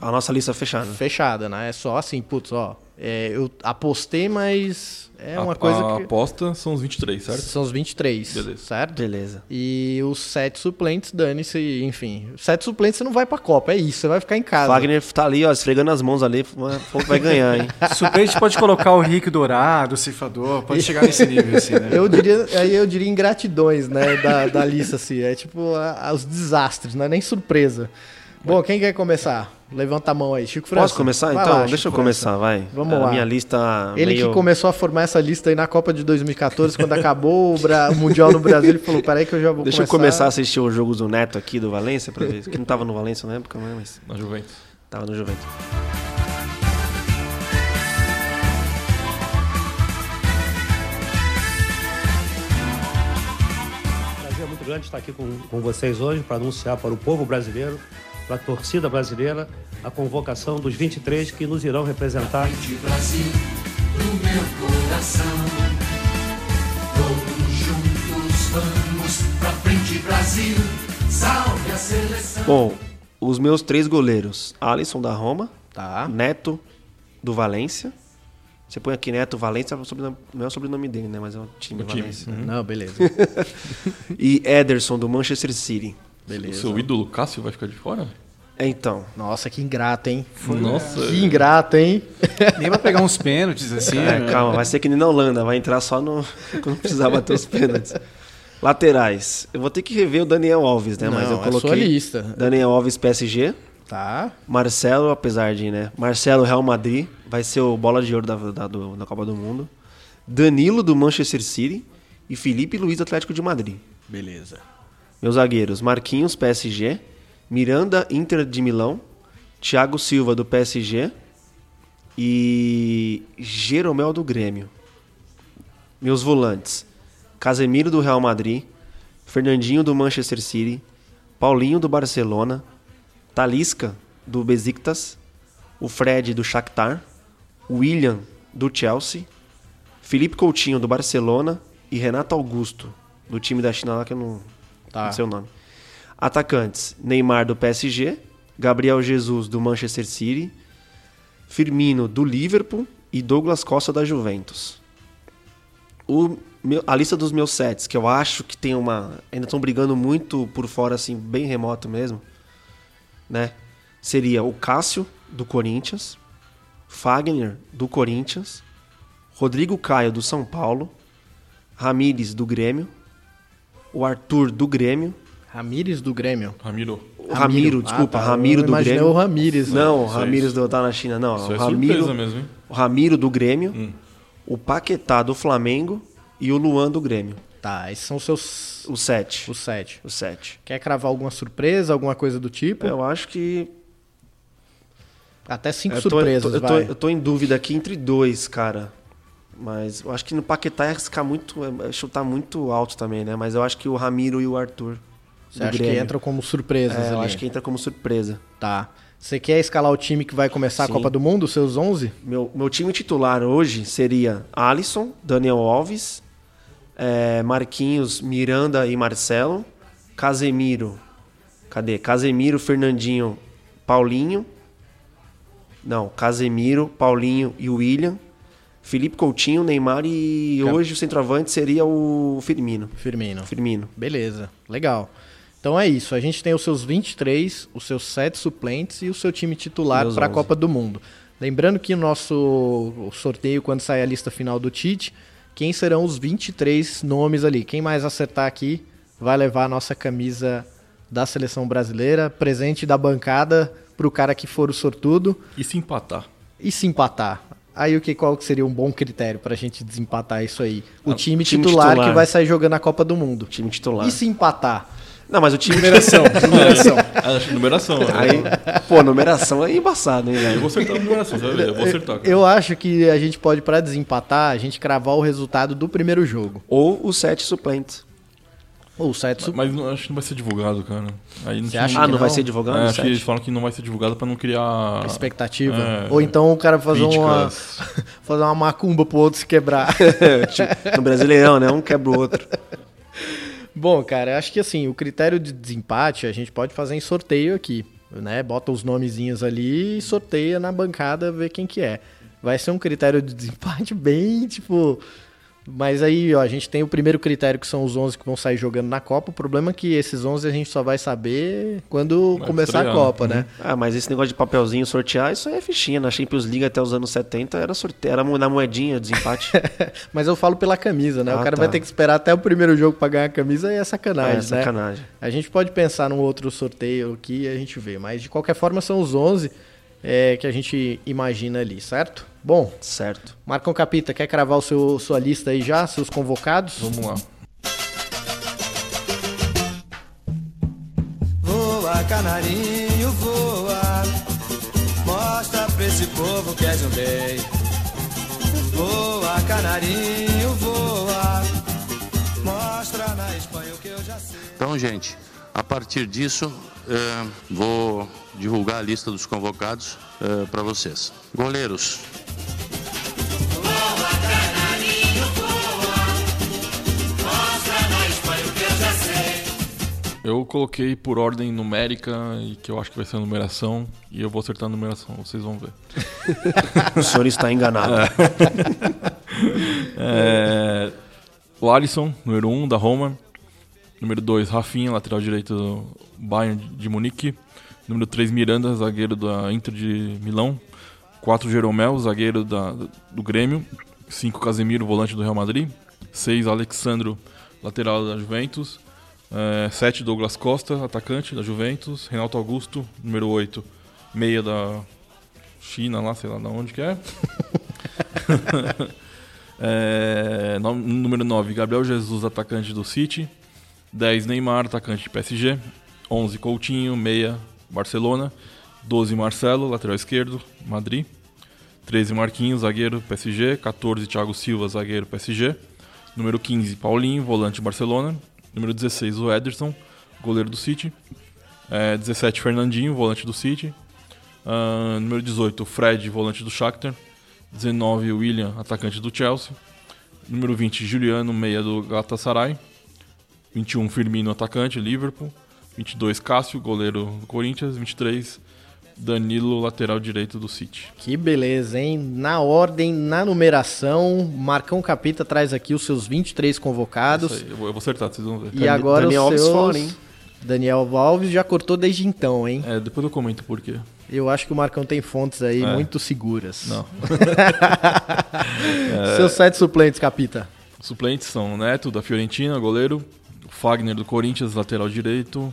A nossa lista fechada. fechada, né? É só assim, putz, ó. É, eu apostei, mas é uma a, coisa a que. aposta são os 23, certo? São os 23, Beleza. certo? Beleza. E os sete suplentes, dane-se, enfim. Os sete suplentes você não vai pra Copa, é isso, você vai ficar em casa. Wagner tá ali, ó, esfregando as mãos ali, vai ganhar, hein? Suplente pode colocar o Rick Dourado, o Ceifador, pode chegar nesse nível, assim, né? Eu diria, aí eu diria ingratidões, né, da, da lista, assim. É tipo a- a- os desastres, não é nem surpresa. Bom, quem quer começar? Levanta a mão aí, Chico França. Posso começar? Vai então, lá, deixa Chico eu começar, França. vai. Vamos a lá. minha lista Ele meio... que começou a formar essa lista aí na Copa de 2014, quando acabou o, Bra- o Mundial no Brasil, ele falou, peraí que eu já vou Deixa eu começar. começar a assistir os jogos do Neto aqui, do Valência, pra ver. Que não tava no Valência na época, né, mas... Na Juventus. Tava no Juventus. prazer muito grande estar aqui com, com vocês hoje para anunciar para o povo brasileiro, para a torcida brasileira, a convocação dos 23 que nos irão representar. Brasil, do meu coração. Todos juntos vamos pra frente, Brasil. Salve a seleção. Bom, os meus três goleiros. Alisson da Roma. Tá. Neto do Valência. Você põe aqui Neto Valência, é o sobrenome- não é o sobrenome dele, né? Mas é o time O time. Valência. Uhum. Não, beleza. e Ederson do Manchester City. O seu ídolo Cássio vai ficar de fora? Então. Nossa, que ingrato, hein? Nossa. Que ingrato, hein? Nem vai pegar uns pênaltis assim. É, né? calma, vai ser que nem na Holanda, vai entrar só no. quando precisar bater os pênaltis. Laterais. Eu vou ter que rever o Daniel Alves, né? Mas Não, eu é coloquei. sua lista. Daniel Alves PSG. Tá. Marcelo, apesar de, né? Marcelo Real Madrid, vai ser o bola de ouro da, da, do- da Copa do Mundo. Danilo do Manchester City e Felipe Luiz do Atlético de Madrid. Beleza. Meus zagueiros, Marquinhos, PSG, Miranda, Inter de Milão, Thiago Silva do PSG e Jeromel do Grêmio. Meus volantes, Casemiro do Real Madrid, Fernandinho do Manchester City, Paulinho do Barcelona, Talisca do Besiktas, o Fred do Shakhtar, William do Chelsea, Felipe Coutinho do Barcelona e Renato Augusto do time da China lá que eu não, Tá. nome. Atacantes: Neymar do PSG, Gabriel Jesus do Manchester City, Firmino do Liverpool e Douglas Costa da Juventus. O meu- a lista dos meus sets, que eu acho que tem uma. Ainda estão brigando muito por fora, assim, bem remoto mesmo. Né? Seria o Cássio, do Corinthians, Fagner, do Corinthians, Rodrigo Caio, do São Paulo, Ramires, do Grêmio, o Arthur, do Grêmio, Ramires do Grêmio. Ramiro. o Ramiro, desculpa, Ah, tá. Ramiro Eu do Grêmio. o Ramires. Não, o é Ramires do, tá na China, não. Isso o é Ramiro, surpresa mesmo, hein? o Ramiro do Grêmio, Hum. o Paquetá do Flamengo e o Luan do Grêmio. Tá, esses são os seus. O sete. Os sete. O sete. Quer cravar alguma surpresa, alguma coisa do tipo? Eu acho que. Até cinco eu tô, surpresas, eu tô, vai. eu tô em dúvida aqui entre dois, cara. Mas eu acho que no Paquetá é arriscar muito. É chutar muito alto também, né? Mas eu acho que o Ramiro e o Arthur. Você acha que Grêmio. entram como surpresas É, eu acho que entra como surpresa. Tá. Você quer escalar o time que vai começar Sim. a Copa do Mundo, os seus 11? Meu, meu time titular hoje seria Alisson, Daniel Alves, é, Marquinhos, Miranda e Marcelo, Casemiro. Cadê? Casemiro, Fernandinho, Paulinho. Não, Casemiro, Paulinho e William. Felipe Coutinho, Neymar e Cap- hoje o centroavante seria o Firmino. Firmino. Firmino. Beleza, legal. Então é isso, a gente tem os seus 23, os seus 7 suplentes e o seu time titular para a 11. Copa do Mundo. Lembrando que o nosso sorteio, quando sair a lista final do Tite, quem serão os 23 nomes ali? Quem mais acertar aqui vai levar a nossa camisa da seleção brasileira, presente da bancada pro cara que for o sortudo. E se empatar? E se empatar? Aí o que qual que seria um bom critério pra gente desempatar isso aí? O Ah, time, time titular, titular. que vai sair jogando a Copa do Mundo. Time titular. E se empatar? Não, mas o time. Numeração, numeração. É, acho que numeração. Aí, pô, numeração é embaçado, hein, Eu velho? vou acertar a numeração, você. Eu vou acertar. cara. Eu acho que a gente pode, pra desempatar, a gente cravar o resultado do primeiro jogo. Ou os sete suplentes. Ou o site su- Mas não- acho que não vai ser divulgado, cara. Aí Você acha Ah, que não vai ser divulgado É, acho que eles site? falam que não vai ser divulgado pra não criar. expectativa. É, Ou então o cara fazer uma, fazer uma macumba pro outro se quebrar. Tipo, no Brasileirão, né? Um quebra o outro. Bom, cara, acho que assim, o critério de desempate a gente pode fazer em sorteio aqui, né? Bota os nomezinhos ali e sorteia na bancada, ver quem que é. Vai ser um critério de desempate bem, tipo... Mas aí, ó, a gente tem o primeiro critério que são os 11 que vão sair jogando na Copa. O problema é que esses 11 a gente só vai saber quando Vai começar a Copa, né? né? Ah, mas esse negócio de papelzinho sortear, isso aí é fichinha. Na Champions League até os anos 70 era sorteio, era na moedinha, desempate. Mas eu falo pela camisa, né? o Ah, cara tá. vai ter que esperar até o primeiro jogo pra ganhar a camisa e é sacanagem, É, né? sacanagem. A gente pode pensar num outro sorteio aqui e a gente vê. Mas de qualquer forma são os 11 é, que a gente imagina ali, certo? Bom, certo. Marcão Capita, quer cravar o seu, sua lista aí já, seus convocados? Vamos lá. Voa, canarinho, voa. Mostra pra esse povo que és um rei. Voa, canarinho, voa. Mostra na Espanha o que eu já sei. Então, gente, a partir disso, eh, vou divulgar a lista dos convocados para vocês. Goleiros, Eu coloquei por ordem numérica e que eu acho que vai ser a numeração. E eu vou acertar a numeração, vocês vão ver. O senhor está enganado. É, o Alisson, número 1 um, da Roma. Número 2, Rafinha, lateral direito do Bayern de Munique. Número 3, Miranda, zagueiro da Inter de Milão. 4, Jeromel, zagueiro da, do Grêmio. 5, Casemiro, volante do Real Madrid. 6, Alexandro, lateral da Juventus. 7, Douglas Costa, atacante da Juventus. Renato Augusto, número 8, meia da China, lá, sei lá de onde que é. É, número 9, Gabriel Jesus, atacante do City. 10, Neymar, atacante de PSG. 11, Coutinho, meia, Barcelona. 12, Marcelo, lateral esquerdo, Madrid. 13, Marquinhos, zagueiro, PSG. 14, Thiago Silva, zagueiro, PSG. Número 15, Paulinho, volante, Barcelona. Número 16, o Ederson, goleiro do City. É, 17, Fernandinho, volante do City. Ah, número 18, Fred, volante do Shakhtar. 19, William, atacante do Chelsea. Número 20, Juliano, meia do Galatasaray. 21, Firmino, atacante, Liverpool. 22, Cássio, goleiro do Corinthians. 23, Danilo, lateral direito do City. Que beleza, hein? Na ordem, na numeração, Marcão Capita traz aqui os seus 23 convocados. Isso aí, eu vou acertar, vocês vão ver. E agora Daniel os Alves seus... fora, hein? Daniel Alves já cortou desde então, hein? É, depois eu comento por quê. Eu acho que o Marcão tem fontes aí É. muito seguras. Não. Seus sete suplentes, Capita. Suplentes são Neto, da Fiorentina, goleiro. Fagner, do Corinthians, lateral direito.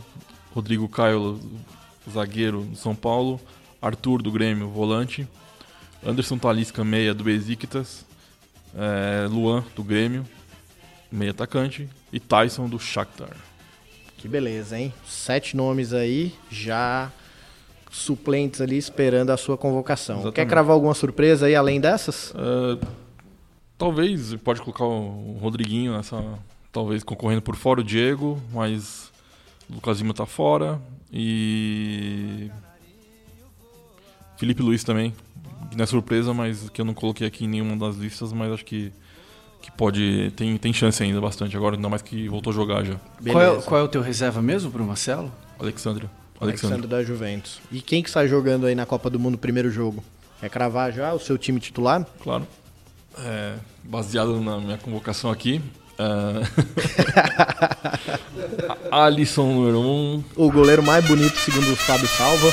Rodrigo Caio, zagueiro do São Paulo. Arthur, do Grêmio, volante. Anderson Talisca, meia do Besiktas. É, Luan, do Grêmio, meia atacante. E Tyson, do Shakhtar. Que beleza, hein? Sete nomes aí, já suplentes ali esperando a sua convocação. Exatamente. Quer cravar alguma surpresa aí além dessas? É, talvez pode colocar o Rodriguinho nessa. Talvez concorrendo por fora o Diego, mas o Lucas Lima tá fora. E. Felipe Luiz também. Que não é surpresa, mas que eu não coloquei aqui em nenhuma das listas, mas acho que, que pode. Tem, tem chance ainda bastante agora, ainda mais que voltou a jogar já. Qual é, qual é o teu reserva mesmo pro Marcelo? Alexandre. Alexandre Alexandre. da Juventus. E quem que está jogando aí na Copa do Mundo primeiro jogo? Quer cravar já o seu time titular? Claro. É, baseado na minha convocação aqui. É, Alisson número 1. Um. O goleiro mais bonito, segundo o Fábio Salva.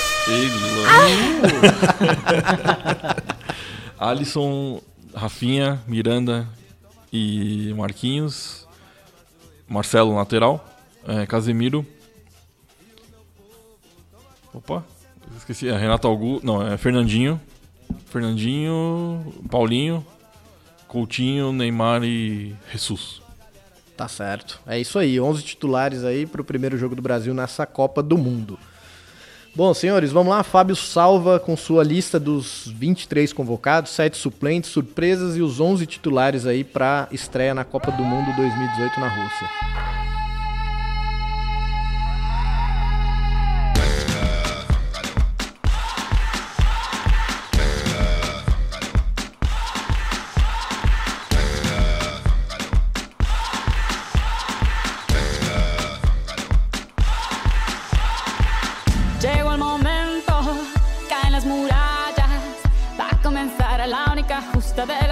Alisson, Rafinha, Miranda e Marquinhos. Marcelo, lateral. É, Casemiro. Opa, esqueci. É, Renato Augusto. Não, é Fernandinho. Fernandinho, Paulinho, Coutinho, Neymar e Jesus. Tá certo. É isso aí, 11 titulares aí pro primeiro jogo do Brasil nessa Copa do Mundo. Bom, senhores, vamos lá. Fábio salva com sua lista dos 23 convocados, 7 suplentes, surpresas e os 11 titulares aí para estreia na Copa do Mundo 2018 na Rússia.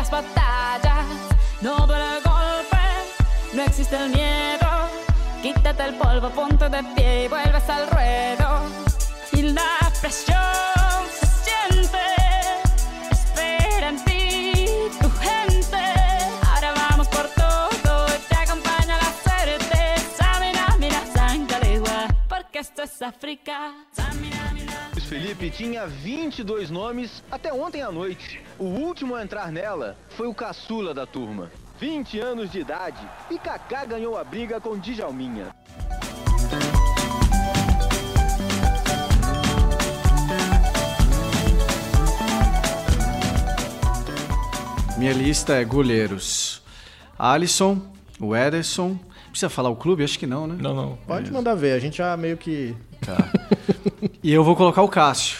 Las batallas. No duele el golpe, no existe el miedo, quítate el polvo, ponte de pie y vuelves al ruedo. Y la presión se siente, espera en ti tu gente. Ahora vamos por todo, te acompaña la certeza, mira, mira, Sancalegua, porque esto es África. Luiz Felipe tinha 22 nomes até ontem à noite. O último a entrar nela foi o caçula da turma. 20 anos de idade e Kaká ganhou a briga com Djalminha. Minha lista é goleiros. Alisson, o Ederson. Precisa falar o clube? Acho que não, né? Não, não. Pode mandar ver, a gente já meio que. Tá. e eu vou colocar o Cássio.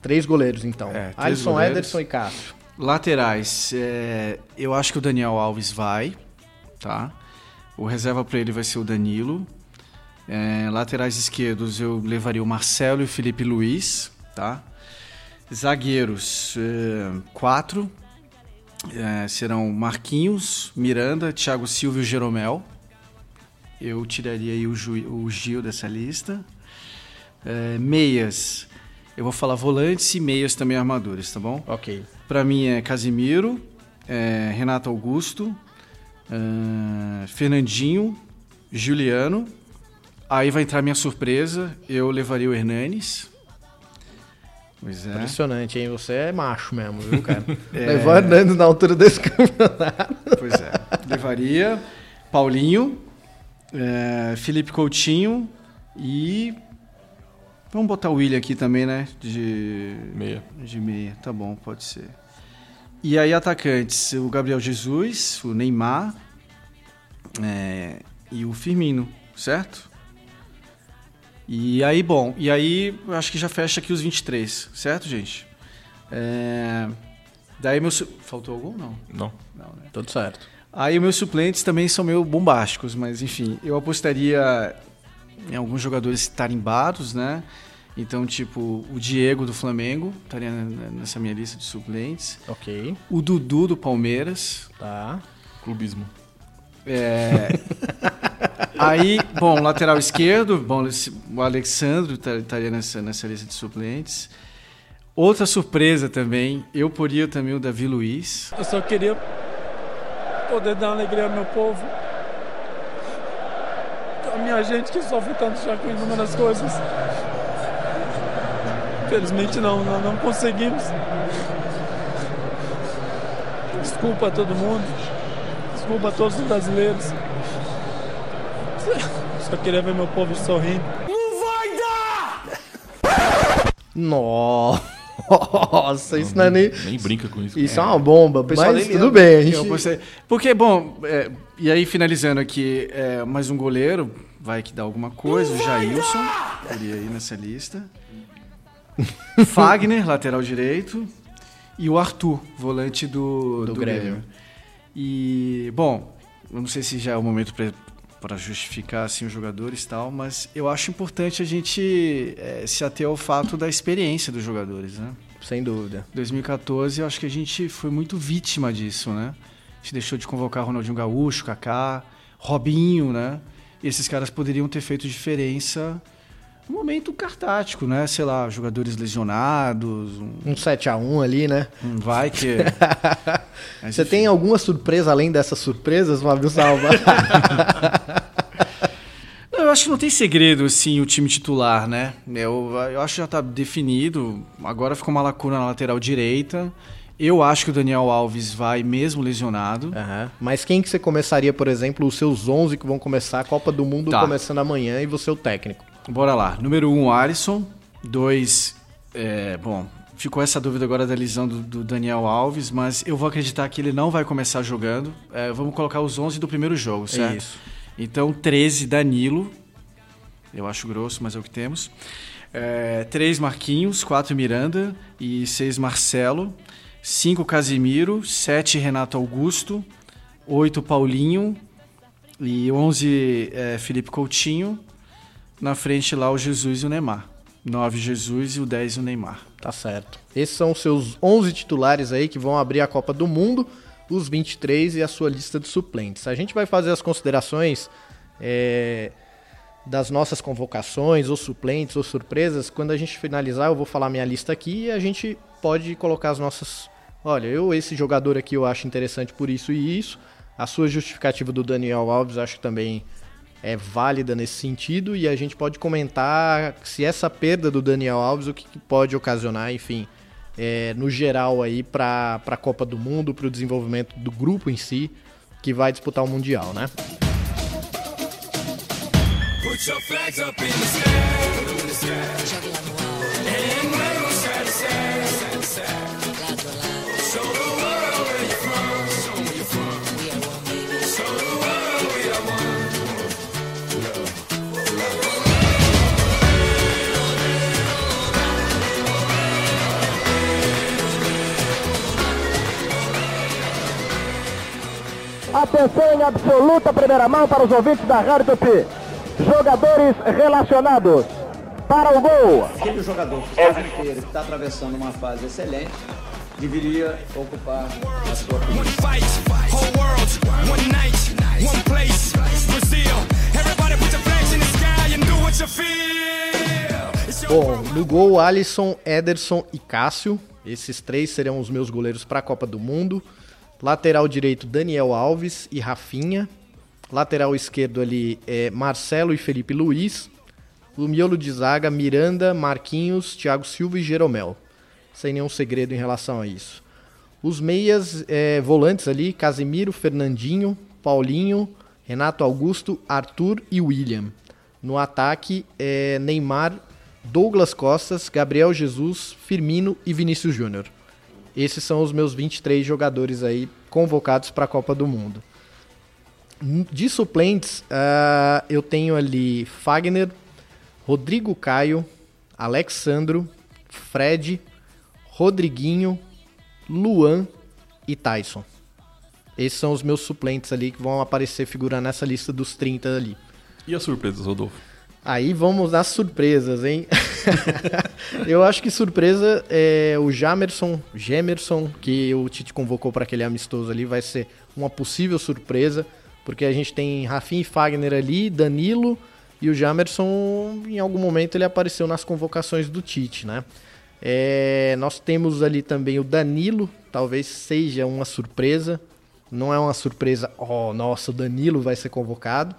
Três goleiros, então. É, três Alisson, goleiros. Ederson e Cássio. Laterais, é, eu acho que o Daniel Alves vai, tá? O reserva para ele vai ser o Danilo. É, laterais esquerdos eu levaria o Marcelo e o Felipe Luiz, tá? Zagueiros, é, quatro. É, serão Marquinhos, Miranda, Thiago Silva e o Jeromel. Eu tiraria aí o, Ju- o Gil dessa lista. É, meias, eu vou falar volantes e meias também armaduras, tá bom? Ok. Pra mim é Casimiro, é, Renato Augusto, é, Fernandinho, Juliano. Aí vai entrar minha surpresa, eu levaria o Hernanes. Pois é. Impressionante, hein? Você é macho mesmo, viu, cara? É. Levou andando na altura desse campeonato. Pois é. Levaria Paulinho, é, Felipe Coutinho e. Vamos botar o William aqui também, né? De. Meia. De meia, tá bom, pode ser. E aí, atacantes: o Gabriel Jesus, o Neymar é, e o Firmino, certo? E aí, bom, e aí acho que já fecha aqui os 23, certo, gente? É, daí meu. Faltou algum? Não. Não. Não, né? Tudo certo. Aí meus suplentes também são meio bombásticos, mas enfim, eu apostaria em alguns jogadores tarimbados, né? Então, tipo, o Diego do Flamengo estaria nessa minha lista de suplentes. Ok. O Dudu do Palmeiras. Tá. Clubismo. É... Aí, bom, lateral esquerdo, bom, o Alexandro tá- estaria nessa, nessa lista de suplentes. Outra surpresa também, eu poria também o Davi Luiz. Eu só queria poder dar alegria ao meu povo. A minha gente que sofre tanto já com inúmeras coisas. Infelizmente não, nós não conseguimos. Desculpa a todo mundo. Desculpa a todos os brasileiros. Só queria ver meu povo sorrindo. Nossa, isso não é nem. Nem brinca com isso. Isso é, uma bomba, mas tudo bem. A gente... Porque, bom, é, e aí finalizando aqui, é, mais um goleiro, vai que dá alguma coisa, o Jailson, poderia ir nessa lista. Fagner, lateral direito. E o Arthur, volante do, Do do, Grêmio. Grêmio. E, bom, eu não sei se já é o momento para justificar assim, os jogadores e tal, mas eu acho importante a gente é, se ater ao fato da experiência dos jogadores, né? Sem dúvida. 2014, eu acho que a gente foi muito vítima disso, né? A gente deixou de convocar Ronaldinho Gaúcho, Kaká, Robinho, né? E esses caras poderiam ter feito diferença no momento cartático, né? Sei lá, jogadores lesionados. Um, Um 7x1 ali, né? um vai que. Mas, Você tem alguma surpresa além dessas surpresas, Fábio Salva? Não, eu acho que não tem segredo, assim, o time titular, né? Eu, eu acho que já tá definido. Agora ficou uma lacuna na lateral direita. Eu acho que o Daniel Alves vai mesmo lesionado. Aham. Mas quem que você começaria, por exemplo, os seus 11 que vão começar a Copa do Mundo Tá. começando amanhã e você o técnico? Bora lá. Número 1, um, Alisson. 2, é, bom, ficou essa dúvida agora da lesão do, do Daniel Alves, mas eu vou acreditar que ele não vai começar jogando. É, vamos colocar os 11 do primeiro jogo, certo? Isso. Então, 13, Danilo. Eu acho grosso, mas é o que temos. É, 3, Marquinhos. 4, Miranda. E 6, Marcelo. 5, Casimiro. 7, Renato Augusto. 8, Paulinho. E 11, é, Felipe Coutinho. Na frente lá o Jesus e o Neymar. 9 Jesus e o 10 o Neymar. Tá certo. Esses são os seus 11 titulares aí que vão abrir a Copa do Mundo, os 23 e a sua lista de suplentes. A gente vai fazer as considerações é, das nossas convocações, ou suplentes, ou surpresas. Quando a gente finalizar, eu vou falar minha lista aqui e a gente pode colocar as nossas. Olha, eu esse jogador aqui eu acho interessante por isso e isso. A sua justificativa do Daniel Alves acho que também é válida nesse sentido e a gente pode comentar se essa perda do Daniel Alves o que, pode ocasionar, enfim, é, no geral aí para a Copa do Mundo, para o desenvolvimento do grupo em si que vai disputar o mundial, né? Put your flags up in the sky. In the sky. Atenção em absoluta primeira mão para os ouvintes da Rádio Tupi. Jogadores relacionados. Para o gol. Aquele jogador que está que está atravessando uma fase excelente, deveria ocupar a sua Bom, no gol, Alisson, Ederson e Cássio. Esses três serão os meus goleiros para a Copa do Mundo. Lateral direito, Daniel Alves e Rafinha. Lateral esquerdo ali é Marcelo e Felipe Luiz. O miolo de zaga, Miranda, Marquinhos, Thiago Silva e Jeromel. Sem nenhum segredo em relação a isso. Os meias é, volantes ali, Casimiro, Fernandinho, Paulinho, Renato Augusto, Arthur e William. No ataque, é, Neymar, Douglas Costas, Gabriel Jesus, Firmino e Vinícius Júnior. Esses são os meus 23 jogadores aí convocados para a Copa do Mundo. De suplentes, ah, eu tenho ali Fagner, Rodrigo Caio, Alexandro, Fred, Rodriguinho, Luan e Tyson. Esses são os meus suplentes ali que vão aparecer figurando nessa lista dos 30 ali. E as surpresas, Rodolfo? Aí vamos nas surpresas, hein? eu acho que surpresa é o Jamerson, Gemerson, que o Tite convocou para aquele amistoso ali, vai ser uma possível surpresa, porque a gente tem Rafinha e Fagner ali, Danilo e o Jamerson, em algum momento ele apareceu nas convocações do Tite, né? É, nós temos ali também o Danilo, talvez seja uma surpresa. Não é uma surpresa, oh, nossa, o Danilo vai ser convocado,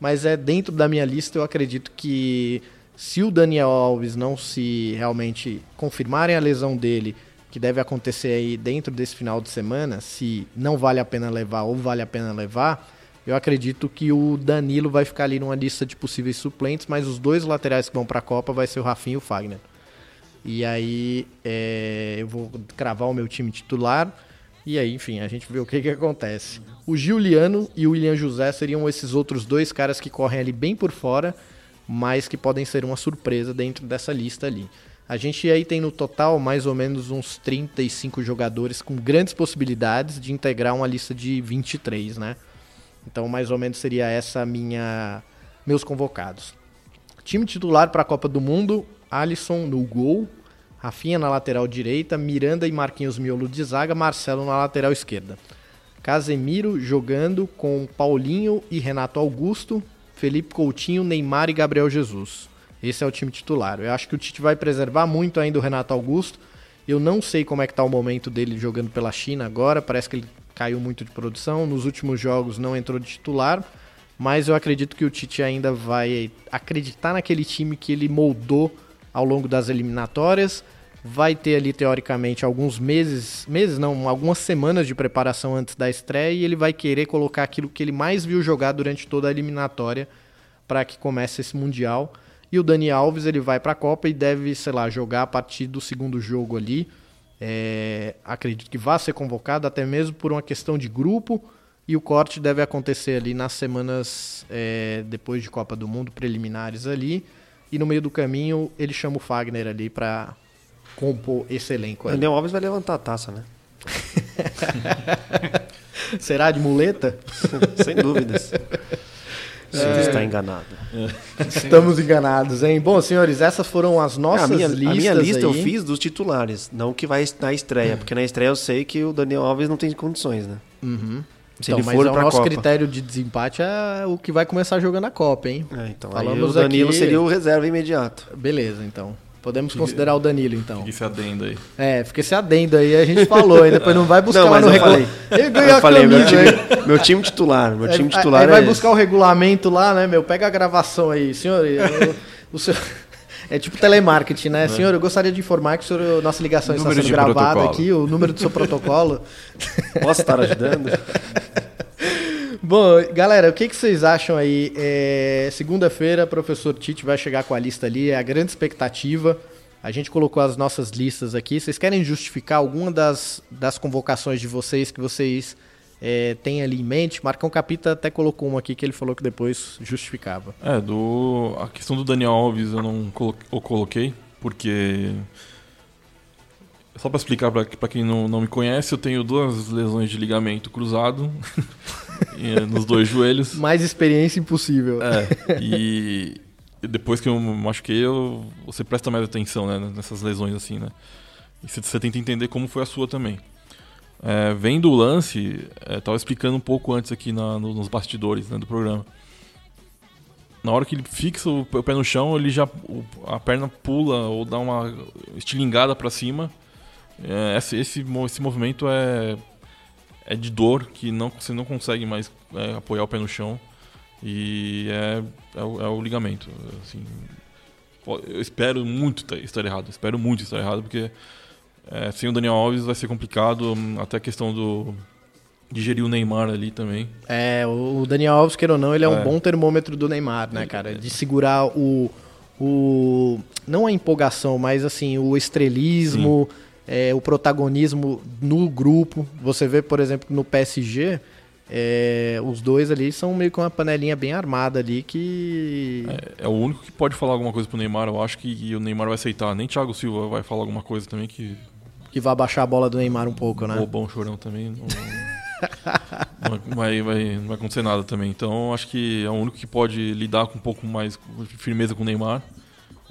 mas é dentro da minha lista, eu acredito que se o Daniel Alves não se realmente confirmarem a lesão dele, que deve acontecer aí dentro desse final de semana, se não vale a pena levar ou vale a pena levar, eu acredito que o Danilo vai ficar ali numa lista de possíveis suplentes, mas os dois laterais que vão para a Copa vai ser o Rafinha e o Fagner. E aí é, eu vou cravar o meu time titular. E aí, enfim, a gente vê o que, que acontece. O Giuliano e o William José seriam esses outros dois caras que correm ali bem por fora, mas que podem ser uma surpresa dentro dessa lista ali. A gente aí tem no total mais ou menos uns 35 jogadores com grandes possibilidades de integrar uma lista de 23, né? Então, mais ou menos seria essa minha meus convocados. Time titular para a Copa do Mundo: Alisson no gol, Rafinha na lateral direita, Miranda e Marquinhos Miolo de zaga, Marcelo na lateral esquerda. Casemiro jogando com Paulinho e Renato Augusto, Felipe Coutinho, Neymar e Gabriel Jesus. Esse é o time titular. Eu acho que o Tite vai preservar muito ainda o Renato Augusto. Eu não sei como é que tá o momento dele jogando pela China agora, parece que ele caiu muito de produção, nos últimos jogos não entrou de titular, mas eu acredito que o Tite ainda vai acreditar naquele time que ele moldou ao longo das eliminatórias, vai ter ali teoricamente alguns meses, meses não, algumas semanas de preparação antes da estreia e ele vai querer colocar aquilo que ele mais viu jogar durante toda a eliminatória para que comece esse mundial. E o Dani Alves ele vai para a Copa e deve, sei lá, jogar a partir do segundo jogo ali. É, acredito que vá ser convocado até mesmo por uma questão de grupo e o corte deve acontecer ali nas semanas é, depois de Copa do Mundo preliminares ali e no meio do caminho ele chama o Fagner ali para compor esse elenco. O Daniel Alves vai levantar a taça, né? Será de muleta? Sem dúvidas. Você é... está enganado. Estamos enganados, hein? Bom, senhores, essas foram as nossas a minha, listas. A minha lista aí. eu fiz dos titulares, não que vai na estreia, porque na estreia eu sei que o Daniel Alves não tem condições, né? Uhum. Se então, ele mas for o pra nosso Copa. critério de desempate é o que vai começar jogando a Copa, hein? É, então Falamos aí o Danilo aqui- seria o reserva imediato. Beleza, então. Podemos considerar o Danilo, então. Fica esse adendo aí. É, fica esse adendo aí, a gente falou, e depois não vai buscar Não, mas no regulamento. Ele ganhou Eu falei, meu time, meu time titular, meu time Aí- titular aí vai é buscar o regulamento lá, né, meu? Pega a gravação aí, senhor. eu- o seu... É tipo telemarketing, né? Senhor, eu gostaria de informar que o senhor, nossa ligação está sendo gravada protocolo. aqui, o número do seu protocolo. Posso estar ajudando? Bom, galera, o que, que vocês acham aí? É, Segunda-feira, professor Tite vai chegar com a lista ali, é a grande expectativa. A gente colocou as nossas listas aqui. Vocês querem justificar alguma das, das convocações de vocês que vocês é, têm ali em mente? Marcão Capita até colocou uma aqui que ele falou que depois justificava. É, do, a questão do Daniel Alves eu não colo- eu coloquei, porque. Só pra explicar pra quem não, não me conhece, eu tenho duas lesões de ligamento cruzado e, nos dois joelhos. Mais experiência impossível. É, e depois que eu machuquei, eu, você presta mais atenção né, nessas lesões assim, né? E você tenta entender como foi a sua também. É, vendo o lance, é, explicando um pouco antes aqui na- no- nos bastidores né, do programa. Na hora que ele fixa o, pé no chão, ele já o- a perna pula ou dá uma estilingada para cima. É, esse, esse, esse movimento é, é de dor que não, você não consegue mais é, apoiar o pé no chão. E é, é, o, é o ligamento. Assim, eu espero muito estar errado. Espero muito estar errado, porque é, sem o Daniel Alves vai ser complicado. Até a questão do. de gerir o Neymar ali também. É, o Daniel Alves, queira ou não, ele é, um É. bom termômetro do Neymar, né, cara? De segurar o. o não a empolgação, mas assim, o estrelismo, é, o protagonismo no grupo. Você vê, por exemplo, no PSG. é, os dois ali são meio que uma panelinha bem armada ali que. É, é o único que pode falar alguma coisa pro Neymar. Eu acho que o Neymar vai aceitar. Nem Thiago Silva vai falar alguma coisa também que. Que vai baixar a bola do Neymar um pouco, né? Bobão chorão também. Não, não vai, vai, não vai acontecer nada também. Então acho que é o único que pode lidar com um pouco mais firmeza com o Neymar,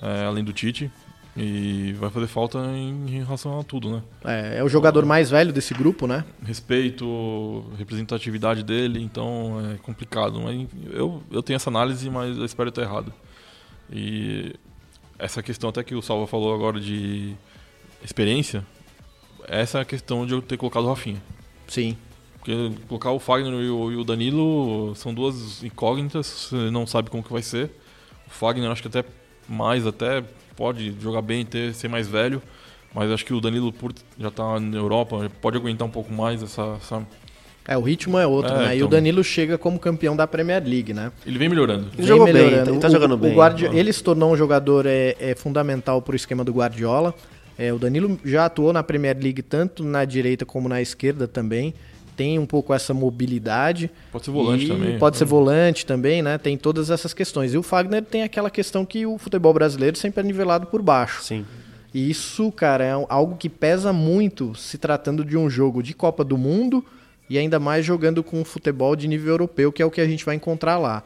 é, além do Tite. E vai fazer falta em, em relação a tudo, né? É, é o jogador mais velho desse grupo, né? Respeito, representatividade dele, então é complicado. Mas eu, eu tenho essa análise, mas eu espero estar errado. E essa questão até que o Salva falou agora de experiência, essa é a questão de eu ter colocado o Rafinha. Sim. Porque colocar o Fagner e o, e o Danilo são duas incógnitas, você não sabe como que vai ser. O Fagner acho que até mais, até pode jogar bem, ter, ser mais velho, mas acho que o Danilo por já tá na Europa, pode aguentar um pouco mais essa... essa... É, o ritmo é outro, É, né? E o então- Danilo chega como campeão da Premier League, né? Ele vem melhorando. Vem jogou bem, melhorando. ele tá O- jogando o bem. Guardi- Ó. Ele se tornou um jogador é, é fundamental para o esquema do Guardiola. É, o Danilo já atuou na Premier League tanto na direita como na esquerda também. Tem um pouco essa mobilidade. Pode ser volante E também. Pode ser Então- volante também, né? Tem todas essas questões. E o Fagner tem aquela questão que o futebol brasileiro sempre é nivelado por baixo. Sim. E isso, cara, é algo que pesa muito se tratando de um jogo de Copa do Mundo e ainda mais jogando com futebol de nível europeu, que é o que a gente vai encontrar lá.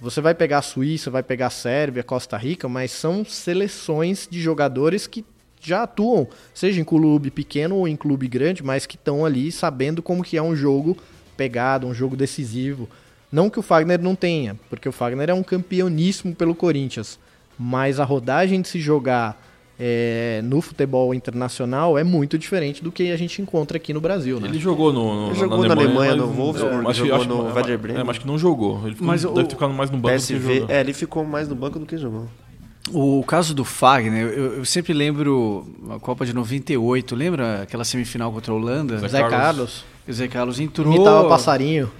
Você vai pegar a Suíça, vai pegar a Sérvia, Costa Rica, mas são seleções de jogadores que já atuam, seja em clube pequeno ou em clube grande, mas que estão ali sabendo como que é um jogo pegado, um jogo decisivo. Não que o Fagner não tenha, porque o Fagner é um campeoníssimo pelo Corinthians, mas a rodagem de se jogar é, no futebol internacional é muito diferente do que a gente encontra aqui no Brasil, né? Ele jogou no, no- Ele jogou na Alemanha, no mas- Wolfsburg, mas jogou acho- no é, Werder é, Bremen. mas acho que não jogou. Ele ficou, Mas deve o- ter ficado mais no banco do que PSV, jogou. é, ele ficou mais no banco do que jogou. O caso do Fagner, eu, eu sempre lembro a Copa de 98, lembra aquela semifinal contra a Holanda? Zé Carlos. Carlos. O Zé Carlos entrou. Imitava passarinho.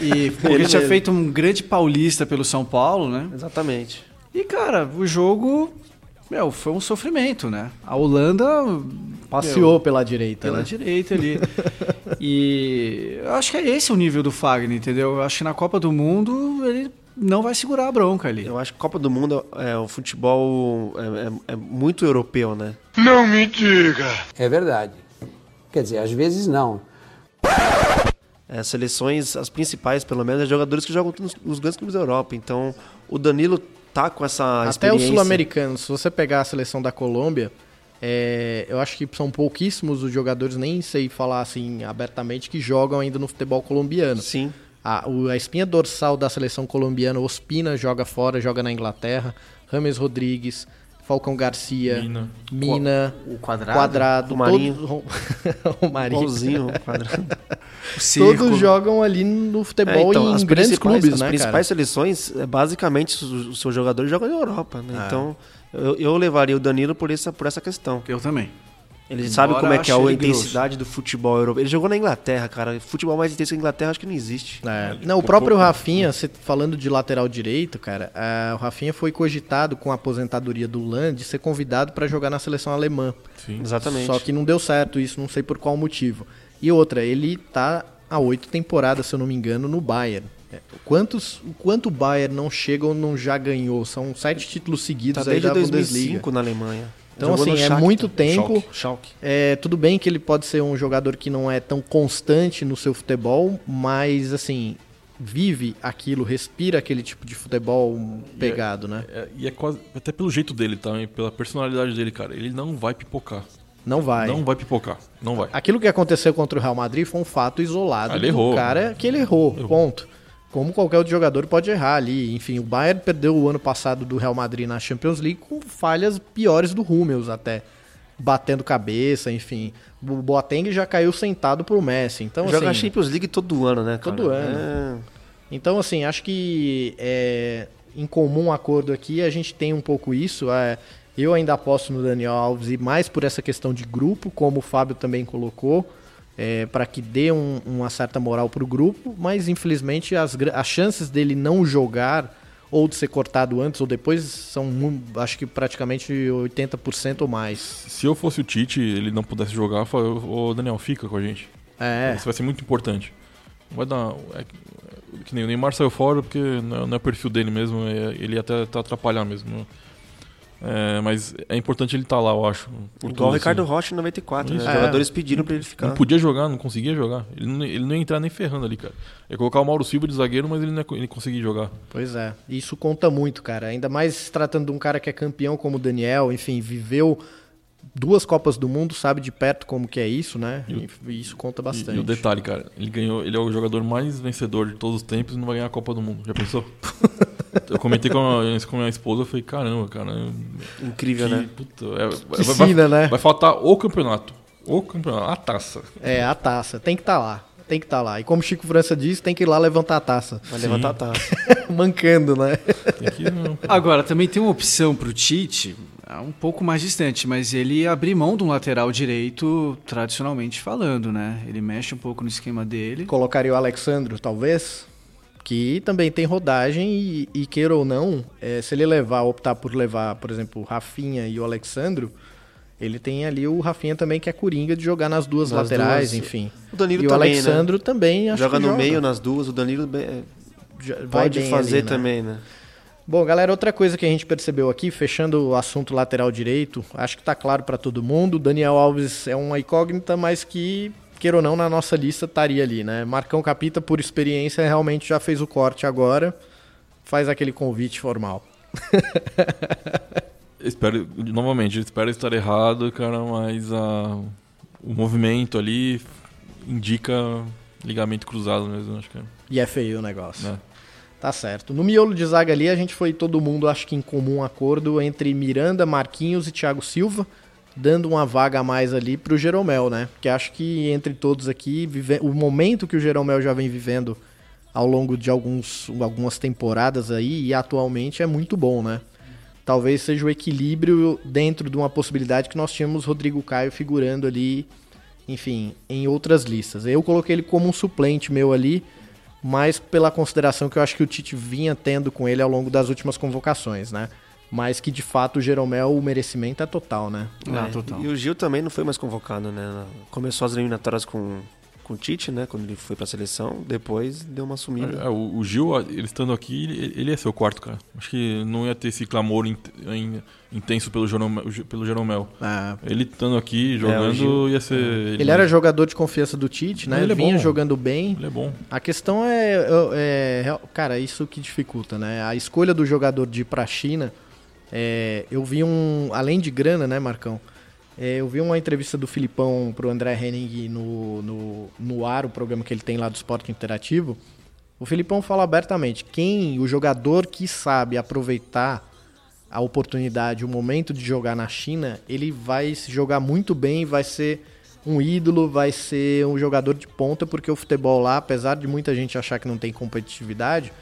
E pô, ele, tinha feito um grande paulista pelo São Paulo, né? Exatamente. E, cara, o jogo. Meu, foi um sofrimento, né? A Holanda. Passeou meu, pela direita, pela né? direita ali. e eu acho que é esse o nível do Fagner, entendeu? Eu acho que na Copa do Mundo ele não vai segurar a bronca ali. Eu acho que Copa do Mundo é o futebol é, é, é muito europeu, né? Não me diga! É verdade. Quer dizer, às vezes não. É, seleções, as principais, pelo menos, é jogadores que jogam nos, nos grandes clubes da Europa. Então, o Danilo tá com essa Até experiência. os sul-americanos, se você pegar a seleção da Colômbia, é, eu acho que são pouquíssimos os jogadores, nem sei falar assim abertamente, que jogam ainda no futebol colombiano. Sim. A, o- a espinha dorsal da seleção colombiana, Ospina, joga fora, joga na Inglaterra. Rames Rodrigues, Falcão Garcia, Mina. Mina, O Quadrado. Quadrado, O Marinho. todos- o Marinho. O quadrado. Todos jogam ali no futebol É, então, em as grandes clubes, As né, principais cara? seleções, é, basicamente, os, os seus jogadores jogam na Europa, né? É. Então, eu, eu levaria o Danilo por essa, por essa questão. Eu também. Ele Embora sabe como é que é a intensidade do futebol europeu. Ele jogou na Inglaterra, cara. Futebol mais intenso que a Inglaterra acho que não existe. É. Não, o próprio Rafinha, cê- falando de lateral direito, cara, ah, o Rafinha foi cogitado com a aposentadoria do Lan de ser convidado para jogar na seleção alemã. Sim. Exatamente. Só que não deu certo isso, não sei por qual motivo. E outra, ele tá há oito temporadas, se eu não me engano, no Bayern. É, Quantos, quanto o Bayern não chega ou não já ganhou? São sete títulos Tá seguidos aí desde da 2005 Bundesliga. na Alemanha. Então, Jogou assim, é Shakhtar. muito tempo. Schalke. É, tudo bem que ele pode ser um jogador que não é tão constante no seu futebol, mas, assim, vive aquilo, respira aquele tipo de futebol pegado, né? É, e é quase. Até pelo jeito dele também, pela personalidade dele, cara. Ele não vai pipocar. Não vai. Não vai pipocar. Não vai. Aquilo que aconteceu contra o Real Madrid foi um fato isolado Ah, ele do errou. cara que ele errou, ponto. Como qualquer outro jogador pode errar ali. Enfim, o Bayern perdeu o ano passado do Real Madrid na Champions League com falhas piores do Hummels até. Batendo cabeça, enfim. O Boateng já caiu sentado pro Messi. Então, Joga a assim, Champions League todo ano, né, cara? Todo ano. É. Então, assim, acho que é, em comum acordo aqui a gente tem um pouco isso. é, eu ainda aposto no Daniel Alves e mais por essa questão de grupo, como o Fábio também colocou, para que dê um- uma certa moral pro grupo, mas infelizmente as, as chances dele não jogar ou de ser cortado antes ou depois são, acho que praticamente 80% ou mais. Se eu fosse o Tite ele não pudesse jogar, eu falaria, ô Daniel, fica com a gente. É. Isso vai ser muito importante. Vai dar. É, que- é nem o Neymar saiu fora porque não, não é o perfil dele mesmo, é- ele ia até tá atrapalhar mesmo. É, mas é importante ele estar lá, eu acho. por Igual o Ricardo assim. Rocha em 94, né? Isso. Os É. jogadores pediram pra ele ficar. Não podia jogar, não conseguia jogar. Ele não, ele não ia entrar nem ferrando ali, cara. Ia colocar o Mauro Silva de zagueiro, mas ele não ia, co- ele conseguia jogar. Pois é, isso conta muito, cara. Ainda mais tratando de um cara que é campeão como o Daniel, enfim, viveu duas Copas do Mundo, sabe de perto como que é isso, né? E isso conta bastante. E, e o detalhe, cara, ele ganhou, ele é o jogador mais vencedor de todos os tempos e não vai ganhar a Copa do Mundo. Já pensou? eu comentei com a, com a minha esposa, eu falei, caramba, cara. Incrível, né? Puta, é, Que vai, né? Vai faltar o campeonato. O campeonato, a taça. É, a taça, tem que estar lá. Tem que estar lá. E como o Chico França disse, tem que ir lá levantar a taça. Vai levantar a taça. Mancando, né? Tem que, não. Agora, também tem uma opção pro Tite, é um pouco mais distante, mas ele abrir mão de um lateral direito, tradicionalmente falando, né? Ele mexe um pouco no esquema dele. Colocaria o Alexandro, talvez, que também tem rodagem e, e queira ou não, é, se ele levar, optar por levar, por exemplo, o Rafinha e o Alexandro, ele tem ali o Rafinha também que é coringa de jogar nas duas Nas laterais, duas. enfim. O Danilo e o também, Alexandro né? também acho joga no meio nas duas, o Danilo vai pode fazer ali, né? também, né? Bom, galera, outra coisa que a gente percebeu aqui, fechando o assunto lateral direito, acho que tá claro para todo mundo, o Daniel Alves é uma incógnita, mas que, queira ou não, na nossa lista estaria ali, né? Marcão Capita, por experiência, realmente já fez o corte agora, faz aquele convite formal. Espero, novamente, espero estar errado, cara, mas a, o movimento ali indica ligamento cruzado mesmo, acho que é. E é feio o negócio. É. Tá certo. No miolo de zaga ali, a gente foi todo mundo, acho que em comum acordo entre Miranda, Marquinhos e Thiago Silva, dando uma vaga a mais ali pro Jeromel, né? Porque acho que entre todos aqui, vive- o momento que o Jeromel já vem vivendo ao longo de alguns, algumas temporadas aí e atualmente é muito bom, né? talvez seja o equilíbrio dentro de uma possibilidade que nós tínhamos Rodrigo Caio figurando ali, enfim, em outras listas. Eu coloquei ele como um suplente meu ali, mas pela consideração que eu acho que o Tite vinha tendo com ele ao longo das últimas convocações, né? Mas que de fato o Jeromel, o merecimento é total, né? É, total. E o Gil também não foi mais convocado, né? Começou as eliminatórias com, com o Tite, né? Quando ele foi pra seleção, depois deu uma sumida. É, o, o Gil, ele estando aqui, ele, ele ia ser o quarto, cara. Acho que não ia ter esse clamor in- in- intenso pelo Jeromel. Pelo Jeromel. Ele estando aqui, jogando, Gil- ia ser. Ele era jogador de confiança do Tite, né? Ele é Vinha bom. jogando bem. Ele é bom. A questão é, é- é- Cara, isso que dificulta, né? A escolha do jogador de ir pra China. É, eu vi um. Além de grana, né, Marcão? É, eu vi uma entrevista do Filipão pro André Henning no, no, no ar, o programa que ele tem lá do Esporte Interativo. O Filipão fala abertamente: quem, o jogador que sabe aproveitar a oportunidade, o momento de jogar na China, ele vai se jogar muito bem, vai ser um ídolo, vai ser um jogador de ponta, porque o futebol lá, apesar de muita gente achar que não tem competitividade,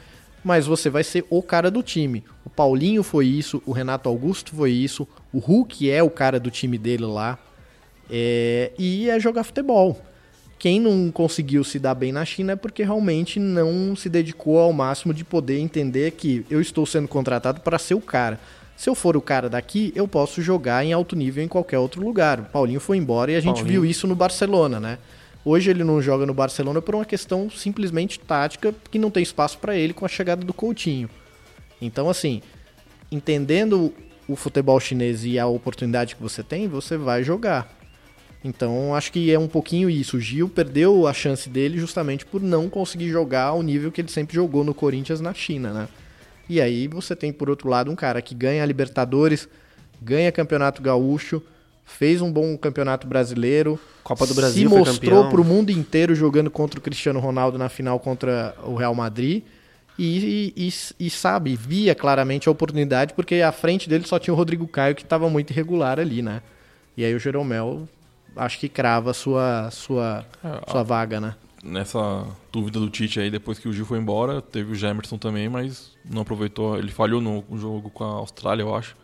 mas você vai ser o cara do time. O Paulinho foi isso, o Renato Augusto foi isso, o Hulk é o cara do time dele lá, é, e é jogar futebol. Quem não conseguiu se dar bem na China é porque realmente não se dedicou ao máximo de poder entender que eu estou sendo contratado para ser o cara. Se eu for o cara daqui, eu posso jogar em alto nível em qualquer outro lugar. O Paulinho foi embora e a gente Paulinho. viu isso no Barcelona, né? Hoje ele não joga no Barcelona por uma questão simplesmente tática, que não tem espaço para ele com a chegada do Coutinho. Então, assim, entendendo o futebol chinês e a oportunidade que você tem, você vai jogar. Então, acho que é um pouquinho isso. O Gil perdeu a chance dele justamente por não conseguir jogar ao nível que ele sempre jogou no Corinthians na China, né? E aí você tem, por outro lado, um cara que ganha a Libertadores, ganha Campeonato Gaúcho, fez um bom Campeonato Brasileiro, Copa do Brasil se mostrou campeão. pro mundo inteiro jogando contra o Cristiano Ronaldo na final contra o Real Madrid. E, e- e- e sabe, via claramente a oportunidade, porque à frente dele só tinha o Rodrigo Caio, que estava muito irregular ali, né? E aí o Jeromel, acho que crava a sua, sua, É, sua a- vaga, né? Nessa dúvida do Tite aí, depois que o Gil foi embora, teve o Gemerson também, mas não aproveitou. Ele falhou no jogo com a Austrália, eu acho.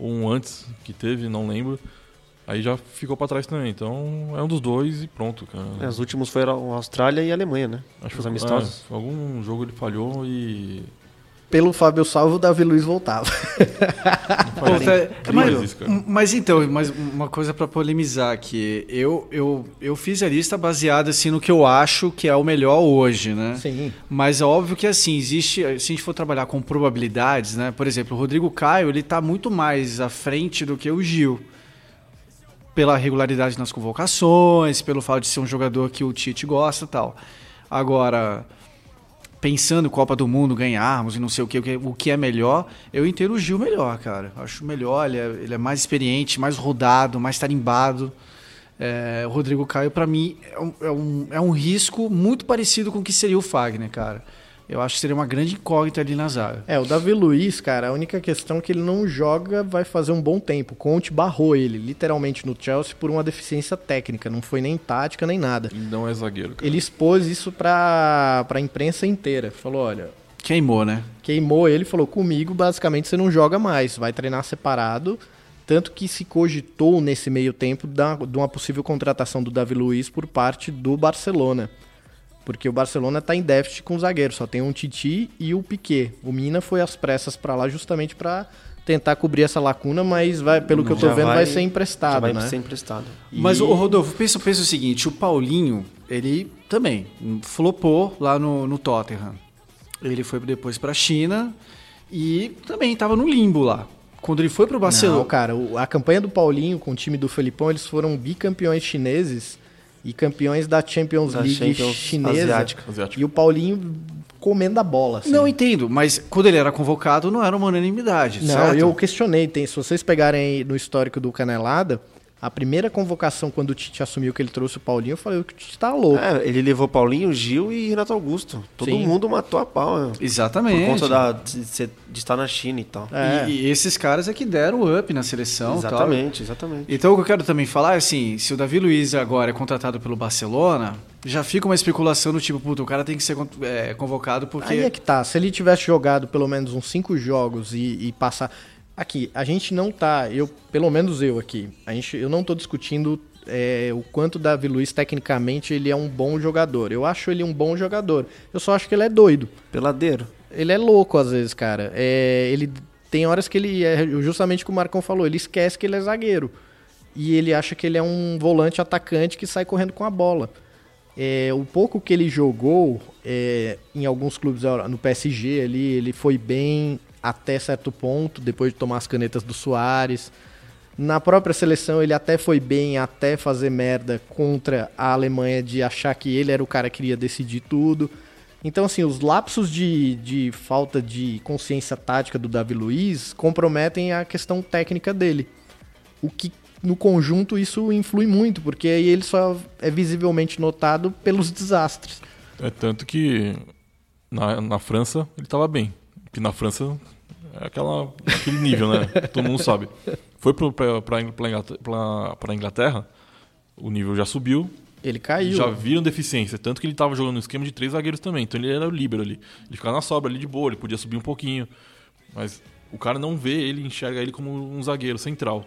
Um antes que teve, não lembro. Aí já ficou pra trás também. Então é um dos dois e pronto, cara. É, os últimos foram a Austrália e a Alemanha, né? Acho Os amistosos. é, algum jogo ele falhou e. Pelo Fábio Salvo, o Davi Luiz voltava. Pô, tá- mas, mas então, mas uma coisa pra polemizar aqui. Eu, eu, eu fiz a lista baseada assim no que eu acho que é o melhor hoje, né? Sim. Mas é óbvio que assim, existe, se a gente for trabalhar com probabilidades, né? Por exemplo, o Rodrigo Caio, ele tá muito mais à frente do que o Gil. Pela regularidade nas convocações, pelo fato de ser um jogador que o Tite gosta e tal. Agora, pensando Copa do Mundo, ganharmos e não sei o que, o que, é melhor, eu entendo o Gil melhor, cara. Acho melhor, ele é, ele é mais experiente, mais rodado, mais tarimbado. É, o Rodrigo Caio, pra mim, é um, é, um, é um risco muito parecido com o que seria o Fagner, cara. Eu acho que seria uma grande incógnita ali na zaga. É, o Davi Luiz, cara, a única questão é que ele não joga vai fazer um bom tempo. Conte barrou ele, literalmente, no Chelsea por uma deficiência técnica. Não foi nem tática, nem nada. Não é zagueiro, cara. Ele expôs isso pra, pra imprensa inteira. Falou, olha... Queimou, né? Queimou ele, falou, comigo, basicamente, você não joga mais. Vai treinar separado. Tanto que se cogitou nesse meio tempo da, de uma possível contratação do Davi Luiz por parte do Barcelona. Porque o Barcelona tá em déficit com o zagueiro, só tem um Titi e o Piquet. O Mina foi às pressas pra lá justamente pra tentar cobrir essa lacuna, mas vai, pelo que eu tô Já vendo, vai, vai- ser emprestado, já vai né? ser emprestado. Mas, E- o Rodolfo, pensa, pensa o seguinte: o Paulinho, ele também flopou lá no, no Tottenham. Ele foi depois pra China e também tava no limbo lá. Quando ele foi pro Barcelona. Não, cara, o- a campanha do Paulinho com o time do Felipão, eles foram bicampeões chineses e campeões da Champions Da League Champions chinesa. asiática. E o Paulinho comendo a bola. assim. Não entendo, mas quando ele era convocado não era uma unanimidade. Não, certo? eu questionei. Tem, se vocês pegarem aí no histórico do Canelada, A primeira convocação, quando o Tite assumiu que ele trouxe o Paulinho, eu falei que o Tite tá louco. É, ele levou Paulinho, Gil e Renato Augusto. Todo Sim. mundo matou a pau. né? Exatamente. Por conta da, de, de estar na China e tal. E, e esses caras é que deram o up na seleção. e tal. Exatamente, exatamente. Então o que eu quero também falar é assim, se o Davi Luiz agora é contratado pelo Barcelona, já fica uma especulação do tipo, puta, o cara tem que ser é, convocado porque... Aí é que tá. Se ele tivesse jogado pelo menos uns cinco jogos e, e passar. Aqui, a gente não tá. Eu, pelo menos eu aqui, a gente, eu não tô discutindo é, o quanto o Davi Luiz, tecnicamente, ele é um bom jogador. Eu acho ele um bom jogador. Eu só acho que ele é doido. Peladeiro. Ele é louco às vezes, cara. É, ele tem horas que ele é justamente o que o Marcão falou, ele esquece que ele é zagueiro. E ele acha que ele é um volante atacante que sai correndo com a bola. É, o pouco que ele jogou é, em alguns clubes no PSG ali, ele foi bem até certo ponto, depois de tomar as canetas do Soares. Na própria seleção ele até foi bem até fazer merda contra a Alemanha de achar que ele era o cara que iria decidir tudo. Então, assim, os lapsos de, de falta de consciência tática do Davi Luiz comprometem a questão técnica dele. O que, no conjunto, isso influi muito, porque aí ele só é visivelmente notado pelos desastres. É tanto que na, na França ele tava bem. Que na França é aquela, aquele nível, né? Todo mundo sabe. Foi pra Inglaterra, o nível já subiu. Ele caiu. Já viram deficiência. Tanto que ele tava jogando no esquema de três zagueiros também. Então ele era o líbero ali. Ele ficava na sobra ali de boa, ele podia subir um pouquinho. Mas o cara não vê ele, enxerga ele como um zagueiro central.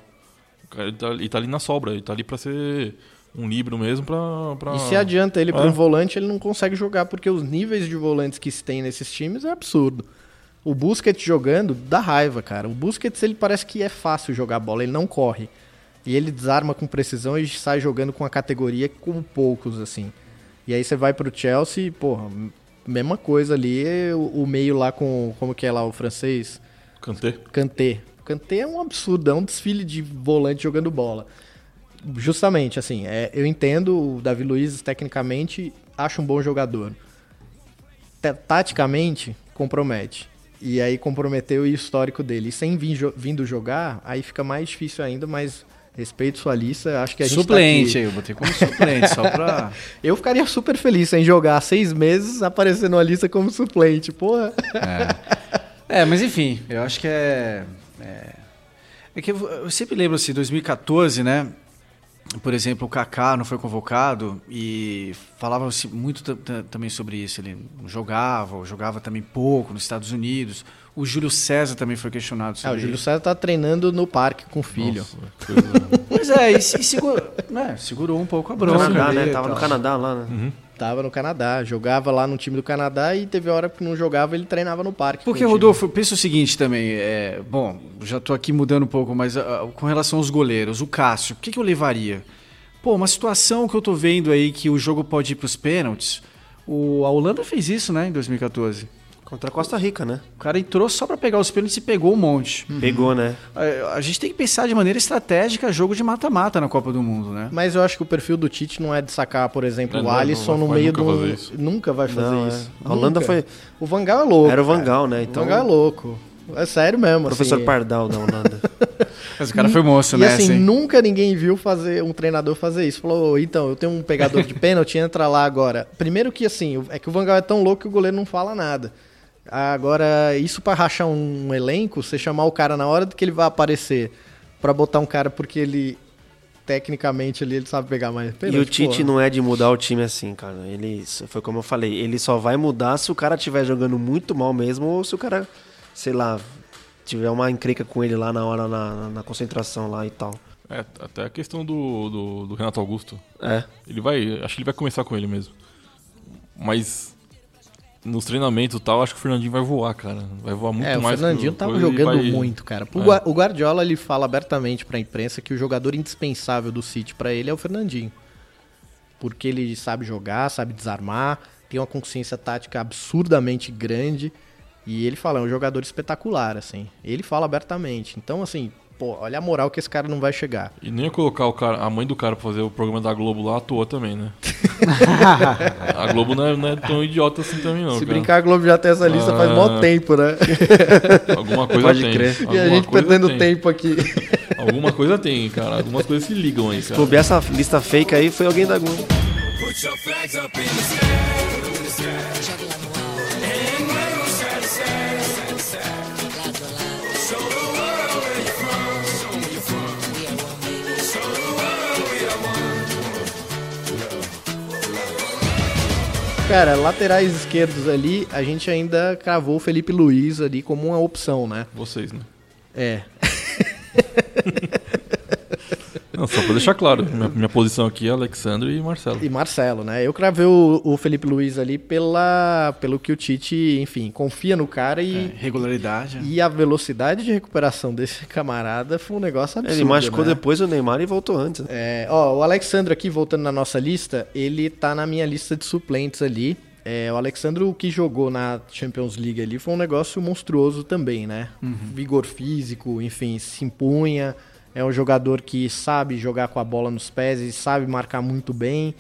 O cara, ele, tá, ele tá ali na sobra, ele tá ali pra ser um líbero mesmo pra. pra... E se adianta ele para É. um volante, ele não consegue jogar, porque os níveis de volantes que se tem nesses times é absurdo. O Busquets jogando dá raiva, cara. O Busquets ele parece que é fácil jogar bola, ele não corre. E ele desarma com precisão e sai jogando com a categoria com poucos, assim. E aí você vai pro Chelsea, porra, mesma coisa ali, o, meio lá com, como que é lá o francês? Kanté. Kanté. Kanté é um absurdo, é um desfile de volante jogando bola. Justamente, assim, é, eu entendo o Davi Luiz tecnicamente, acho um bom jogador. Ta- Taticamente, compromete. E aí comprometeu o histórico dele. E sem vindo jogar, aí fica mais difícil ainda, mas respeito sua lista, acho que a gente Suplente tá aí, aqui. eu botei como suplente, só pra... Eu ficaria super feliz sem jogar seis meses, aparecer numa lista como suplente, porra. É, mas enfim, eu acho que é. É, é que eu, eu sempre lembro assim, 2014, né? Por exemplo, o Kaká não foi convocado e falava-se muito ta- ta- também sobre isso. Ele jogava, ou jogava também pouco nos Estados Unidos. O Júlio César também foi questionado Ah, sobre o Júlio. César tá treinando no parque com o filho. Pois é, e, e segurou, né, segurou um pouco a bronca. Canadá, né? Tava no. Canadá lá, né? Tava no Canadá, jogava lá no time do Canadá e teve hora que não jogava, ele treinava no parque. Porque. Rodolfo, eu penso o seguinte também, é, bom, já tô aqui mudando um pouco, mas ah, com relação aos goleiros, o Cássio, o que, que eu levaria? Pô, uma situação que eu tô vendo aí que o jogo pode ir pros pênaltis, o, a Holanda fez isso, né, em 2014. Contra a Costa Rica, né? O cara entrou só pra pegar os pênaltis e pegou um monte. Pegou, né? A, a gente tem que pensar de maneira estratégica jogo de mata-mata na Copa do Mundo, né? Mas eu acho que o perfil do Tite não é de sacar, por exemplo, É, o não, Alisson não no meio nunca do. fazer isso. Nunca vai fazer Não, é. isso. A Holanda Nunca. foi- O Van Gaal é louco. Era o Van cara. Gaal, né? Então- O Van Gaal é louco. É sério mesmo. Professor assim. Pardal da Holanda. Mas o cara foi moço, e né? assim, assim? nunca ninguém viu fazer um treinador fazer isso. Falou, "Ô, então, eu tenho um pegador de pênalti, entra lá agora. Primeiro que assim, é que o Van Gaal é tão louco que o goleiro não fala nada. Agora, isso pra rachar um elenco, você chamar o cara na hora que ele vai aparecer pra botar um cara porque ele tecnicamente ali ele sabe pegar mais E pênalti. o Tite porra. não é de mudar o time assim, cara. Ele foi como eu falei, ele só vai mudar se o cara estiver jogando muito mal mesmo ou se o cara, sei lá, tiver uma encrenca com ele lá na hora na, na concentração lá e tal. É, até a questão do, do, do Renato Augusto. É. Ele vai. Acho que ele vai começar com ele mesmo. Mas nos treinamentos e tal, acho que o Fernandinho vai voar, cara. Vai voar muito é, mais. o Fernandinho tava jogando vai- muito, cara. O É. O Guardiola ele fala abertamente pra imprensa que o jogador indispensável do City pra ele é o Fernandinho. Porque ele sabe jogar, sabe desarmar, tem uma consciência tática absurdamente grande e ele fala, é um jogador espetacular, assim. Ele fala abertamente. Então, assim, pô, olha a moral que esse cara não vai chegar. E nem ia colocar o cara, a mãe do cara pra fazer o programa da Globo lá à toa também, né? a Globo não é, não é tão idiota assim também, não. Se cara. brincar, a Globo já tem essa lista faz mó Ah, tempo, né? Alguma coisa Pode tem. crer. E a Alguma gente perdendo tem. tempo aqui. Alguma coisa tem, cara. Algumas coisas se ligam aí, cara. Bobear essa lista fake aí foi alguém da Globo. Put your flags up in the sky. Cara, laterais esquerdos ali, a gente ainda cravou o Felipe Luiz ali como uma opção, né? Vocês, né? É. Não, só pra deixar claro, minha, minha posição aqui é Alexandre e Marcelo. E Marcelo, né? Eu cravei o, o Felipe Luiz ali pela, pelo que o Tite, enfim, confia no cara e. É, regularidade. E a velocidade de recuperação desse camarada foi um negócio absurdo. Ele machucou né? depois o Neymar e voltou antes. né? É, ó, o Alexandre aqui, voltando na nossa lista, ele tá na minha lista de suplentes ali. É, o Alexandre, o que jogou na Champions League ali foi um negócio monstruoso também, né? Uhum. Vigor físico, enfim, se impunha. É um jogador que sabe jogar com a bola nos pés e sabe marcar muito bem.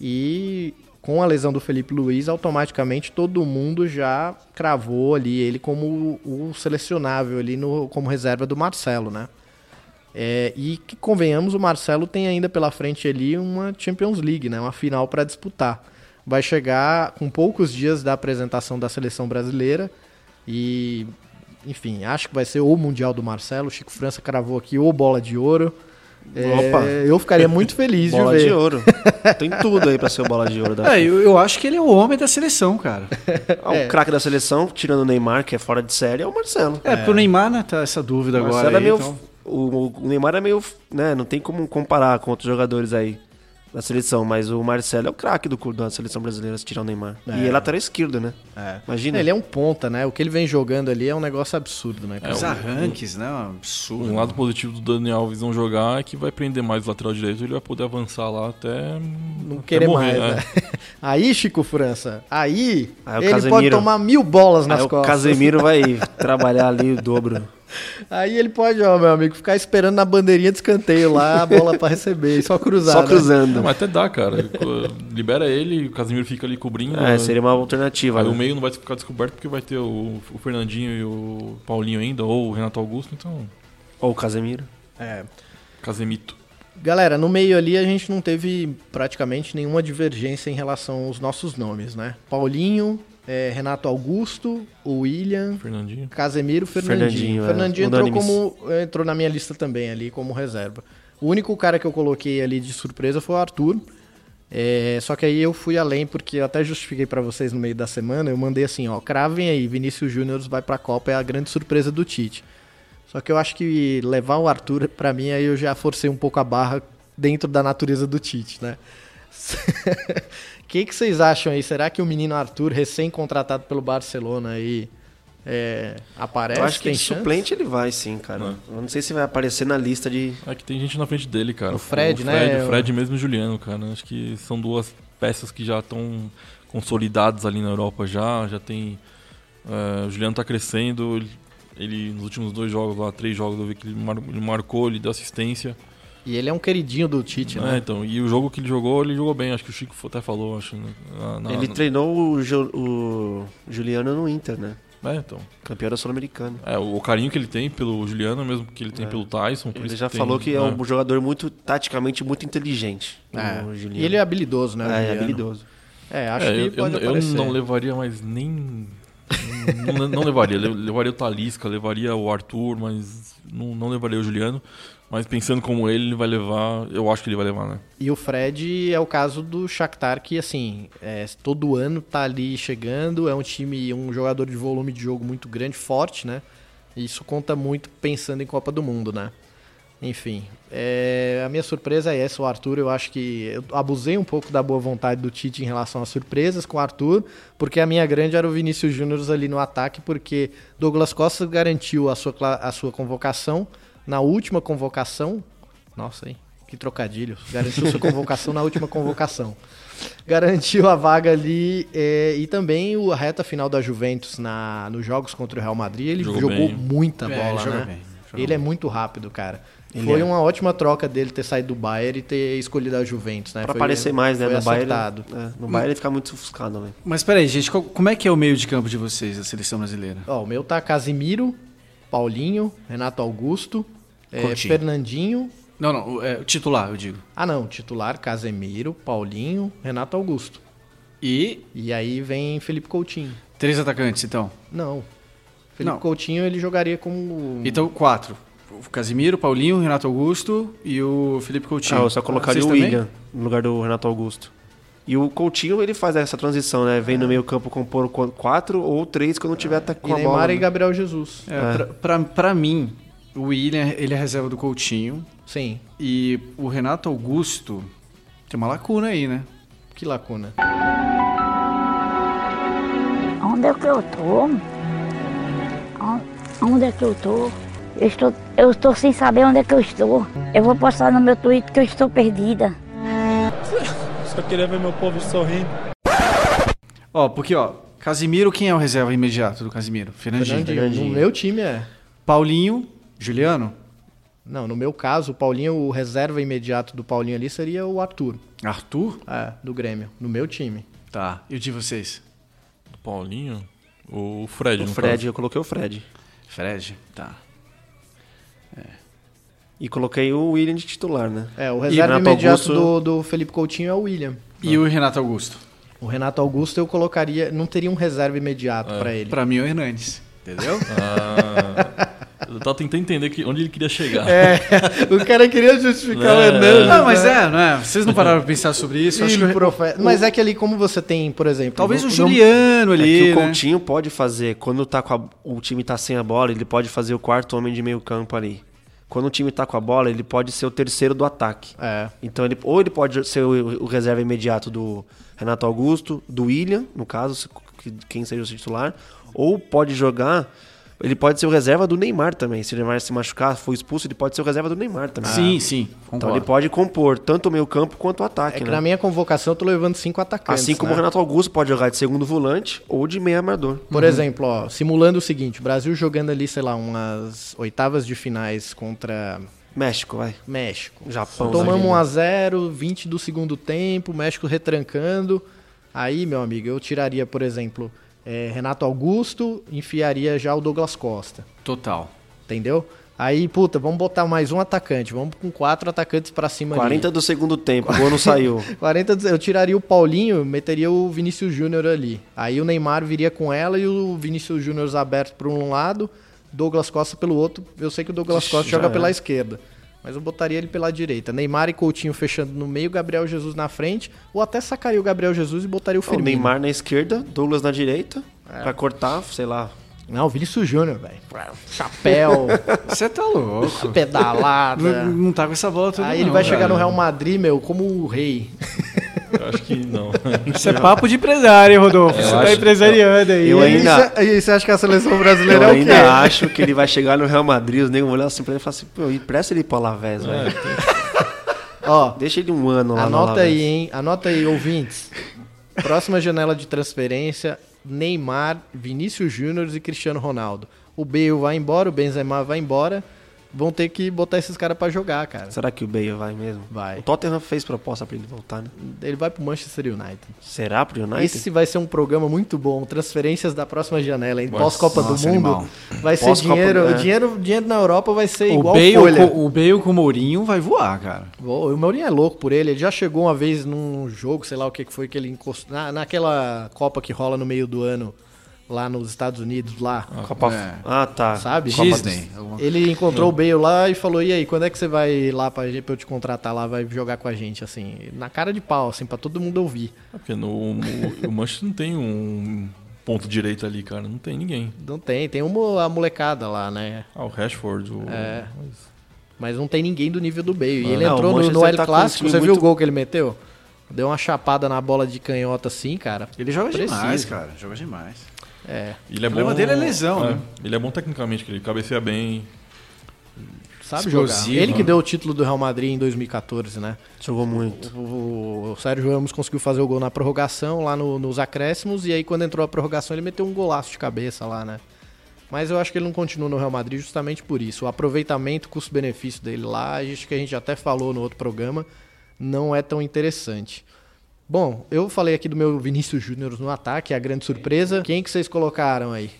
E com a lesão do Felipe Luiz, automaticamente todo mundo já cravou ali ele como o selecionável ali no, como reserva do Marcelo, né? É, e que convenhamos, o Marcelo tem ainda pela frente ali uma Champions League, né? Uma final para disputar. Vai chegar com poucos dias da apresentação da seleção brasileira e, enfim, acho que vai ser o Mundial do Marcelo. O Chico França cravou aqui o Bola de Ouro. É, Opa. eu ficaria muito feliz de Bola ver. de ouro. Tem tudo aí pra ser o bola de ouro da É, eu, eu acho que ele é o homem da seleção, cara. Ah, O craque da seleção, tirando o Neymar, que é fora de série, é o Marcelo. É, pro Neymar, né? Tá essa dúvida O agora. Marcelo é aí, meio. então. O, o Neymar é meio. Né, não tem como comparar com outros jogadores aí da seleção, mas o Marcelo é o craque do da seleção brasileira se tirar o Neymar. É. E é lateral esquerdo, né? É. Imagina. Ele é um ponta, né? O que ele vem jogando ali é um negócio absurdo, né? cara? Os arranques, né? Um absurdo. Um lado positivo do Daniel Alves não jogar é que vai prender mais o lateral direito ele vai poder avançar lá até. Não até querer morrer, mais, é. né? Aí, Chico França, aí, Aí o ele pode Casemiro- tomar mil bolas nas Aí o costas. Casemiro vai trabalhar ali o dobro. Aí ele pode, ó, meu amigo, ficar esperando na bandeirinha de escanteio lá, a bola pra receber, só cruzar. Só né? cruzando. Não, mas até dá, cara. Libera ele, o Casemiro fica ali cobrindo. É, seria uma alternativa. Aí né? o meio não vai ficar descoberto porque vai ter o, o Fernandinho e o Paulinho ainda, ou o Renato Augusto, então. Ou o Casemiro. É. Casemito. Galera, no meio ali a gente não teve praticamente nenhuma divergência em relação aos nossos nomes, né? Paulinho, é, Renato Augusto, o William, Fernandinho. Casemiro, Fernandinho. Fernandinho, é. Fernandinho entrou, como, entrou na minha lista também ali como reserva. O único cara que eu coloquei ali de surpresa foi o Arthur. É, só que aí eu fui além, porque eu até justifiquei pra vocês no meio da semana. Eu mandei assim: ó, cravem aí, Vinícius Júnior vai pra Copa, é a grande surpresa do Tite. Só que eu acho que levar o Arthur, pra mim, aí eu já forcei um pouco a barra dentro da natureza do Tite, né? O que, que vocês acham aí? Será que o menino Arthur, recém-contratado pelo Barcelona, aí é, aparece? Eu acho que de chance? suplente ele vai sim, cara. Eu não sei se vai aparecer na lista de. É que tem gente na frente dele, cara. O Fred, o né? Fred, O Fred mesmo e o Juliano, cara. Acho que são duas peças que já estão consolidadas ali na Europa já. Já tem. é, o Juliano tá crescendo. Ele, ele, nos últimos dois jogos lá, três jogos, eu vi que ele, mar- ele marcou, ele deu assistência. E ele é um queridinho do Tite, É, né? então. E o jogo que ele jogou, ele jogou bem. Acho que o Chico até falou, acho. na- na- ele na- treinou o, Ju- o Juliano no Inter, né? É, então. Campeão da Sul-Americana. É, o, carinho que ele tem pelo Juliano, mesmo que ele tem É. pelo Tyson. por Ele isso já tem, falou que é né? um jogador muito, taticamente, muito inteligente. É. o Juliano. E ele é habilidoso, né? É, é habilidoso. É, acho É, que eu, pode eu, eu não levaria mais nem. não, não levaria. Le- Levaria o Talisca, levaria o Arthur, mas não, não levaria o Juliano. Mas pensando como ele, ele vai levar. Eu acho que ele vai levar, né? E o Fred é o caso do Shakhtar, que assim, é, todo ano tá ali chegando, é um time, um jogador de volume de jogo muito grande, forte, né? E isso conta muito pensando em Copa do Mundo, né? Enfim, é, a minha surpresa é essa, o Arthur, eu acho que eu abusei um pouco da boa vontade do Tite em relação às surpresas com o Arthur, porque a minha grande era o Vinícius Júnior ali no ataque, porque Douglas Costa garantiu a sua, a sua convocação na última convocação, nossa, hein? Que trocadilho. Garantiu sua convocação na última convocação. Garantiu a vaga ali é, e também o- a reta final da Juventus na, nos jogos contra o Real Madrid. Ele Jogou jogou, bem. muita É, bola, ele joga né? bem, ele é muito rápido, cara. Ele Foi é. uma ótima troca dele ter saído do Bayern e ter escolhido a Juventus, né? Pra Foi- aparecer mais, né? foi No Bayern, é, no Bayern ele fica muito ofuscado, né? Mas peraí, gente, como é que é o meio de campo de vocês, da seleção brasileira? Ó, o meu tá Casimiro, Paulinho, Renato Augusto, É. Fernandinho. Não, não, é, titular, eu digo. Ah, não. Titular, Casemiro, Paulinho, Renato Augusto. E? E aí vem Felipe Coutinho. Três atacantes, então? Não. Felipe Não. Coutinho ele jogaria como. Então, quatro. O Casimiro, Paulinho, Renato Augusto e o Felipe Coutinho. Ah, eu só colocaria Vocês o também? William no lugar do Renato Augusto. E o Coutinho, ele faz essa transição, né? Vem no meio campo compor qu- quatro ou três quando tiver tá com E a Neymar bola. e né? Gabriel Jesus. É, Pra, pra, pra mim, o William, ele é reserva do Coutinho. Sim. E o Renato Augusto tem uma lacuna aí, né? Que lacuna? Onde é que eu tô? On- Onde é que eu tô? Eu estou, eu estou sem saber onde é que eu estou. Eu vou postar no meu Twitter que eu estou perdida. Só queria ver meu povo sorrindo. Ó, porque, ó, Casimiro, quem é o reserva imediato do Casimiro? Fernandinho. Fernandinho. No meu time é. Paulinho, Juliano? Não, no meu caso, o Paulinho, o reserva imediato do Paulinho ali seria o Arthur. Arthur? É, do Grêmio. No meu time. Tá. E o de vocês? Paulinho? O Fred, O no Fred, caso. eu coloquei o Fred. Fred? Tá. E coloquei o William de titular, né? É, o reserva imediato Augusto- do, do Felipe Coutinho é o William. E o Renato Augusto? O Renato Augusto eu colocaria. Não teria um reserva imediato pra ele. Pra mim é o Hernandes. Entendeu? Ah, eu tava tentando entender que, onde ele queria chegar. É, o cara queria justificar o É. Hernandes. Não, mas né? é, não é? Vocês não pararam pra pensar sobre isso? Acho que Ih, o- profe- Mas é que ali, como você tem, por exemplo. Talvez o não- Juliano É que ali, o né? Coutinho pode fazer, quando tá com a- o time tá sem a bola, ele pode fazer o quarto homem de meio campo ali. Quando o time tá com a bola, ele pode ser o terceiro do ataque. É. Então ele ou ele pode ser o, o reserva imediato do Renato Augusto, do William, no caso, se- que- quem seja o titular, ou pode jogar, ele pode ser o reserva do Neymar também. Se o Neymar se machucar, for expulso, ele pode ser o reserva do Neymar também. Sim, sim, Então concordo. ele pode compor tanto o meio campo quanto o ataque, É que né? na minha convocação eu tô levando cinco atacantes. Assim como né? o Renato Augusto pode jogar de segundo volante ou de meio armador. Por exemplo, ó, simulando o seguinte: o Brasil jogando ali, sei lá, umas oitavas de finais contra. México, vai. México. Japão. Tomamos né? 1x0, 20 do segundo tempo, México retrancando. Aí, meu amigo, eu tiraria, por exemplo, eh, Renato Augusto, enfiaria já o Douglas Costa. Total. Entendeu? Aí, puta, vamos botar mais um atacante. Vamos com quatro atacantes pra cima 40 ali. do segundo tempo, o gol não saiu. 40 do- eu tiraria o Paulinho, meteria o Vinícius Júnior ali. Aí o Neymar viria com ela e o Vinícius Júnior aberto por um lado, Douglas Costa pelo outro. Eu sei que o Douglas Ixi, Costa já joga era. pela esquerda. Mas eu botaria ele pela direita. Neymar e Coutinho fechando no meio, Gabriel Jesus na frente. Ou até sacaria o Gabriel Jesus e botaria o O Firmino. Neymar na esquerda, Douglas na direita, É. pra cortar, sei lá. Não, o Vinícius Júnior, velho. Chapéu, Você tá louco. pedalada. Não, não tá com essa bola toda Aí ele não, vai chegar cara. no Real Madrid, meu, como o rei. Eu acho que não. Isso é papo de empresário, hein, Rodolfo? Eu Você tá empresariando aí. Eu ainda- E você acha que a seleção brasileira Eu é o quê? ainda acho que ele vai chegar no Real Madrid, os negros vão olhar assim pra ele e falar assim, pô, empresta ele pro Alavés, É, velho. Ó, Deixa ele um ano lá no Anota aí, hein? Anota aí, ouvintes. Próxima janela de transferência: Neymar, Vinícius Júnior e Cristiano Ronaldo. O Bale vai embora, o Benzema vai embora. Vão ter que botar esses caras pra jogar, cara. Será que o Bale vai mesmo? Vai. O Tottenham fez proposta pra ele voltar, né? Ele vai pro Manchester United. Será pro United? Esse vai ser um programa muito bom. Transferências da próxima janela, hein? Pós-Copa do Mundo. animal. Vai ser dinheiro, é. dinheiro. Dinheiro na Europa vai ser O igual Bale, folha. com, o Bale com o Mourinho vai voar, cara. O Mourinho é louco por ele. Ele já chegou uma vez num jogo, sei lá o que que foi, que ele encostou. Na, naquela Copa que rola no meio do ano, lá nos Estados Unidos, lá. Copa... É. Ah, tá. Sabe? Disney. Ele encontrou o Bale lá e falou: E aí, quando é que você vai lá pra, gente- pra eu te contratar lá, vai jogar com a gente? Assim, na cara de pau, assim, pra todo mundo ouvir. É porque no, o, o Manchester não tem um ponto direito ali, cara. Não tem ninguém. Não tem, tem uma a molecada lá, né? Ah, o Rashford, o. É. mas- Mas não tem ninguém do nível do Bale. E Ah, ele não, entrou no, no El tá Clássico, você viu muito- o gol que ele meteu? Deu uma chapada na bola de canhota assim, cara. Ele joga Preciso. demais, cara. Joga demais. É. Ele é O problema bom, dele é lesão, né? Ele é bom tecnicamente, que ele cabeceia bem. Sabe jogar. Explosivo, Ele que deu o título do Real Madrid em 2014, né? Jogou muito. O, o Sérgio Ramos conseguiu fazer o gol na prorrogação, lá no- nos acréscimos, e aí quando entrou a prorrogação ele meteu um golaço de cabeça lá, né? Mas eu acho que ele não continua no Real Madrid justamente por isso. O aproveitamento, custo-benefício dele lá, acho que a gente até falou no outro programa, não é tão interessante. Bom, eu falei aqui do meu Vinícius Júnior no ataque, a grande surpresa. Quem que vocês colocaram aí?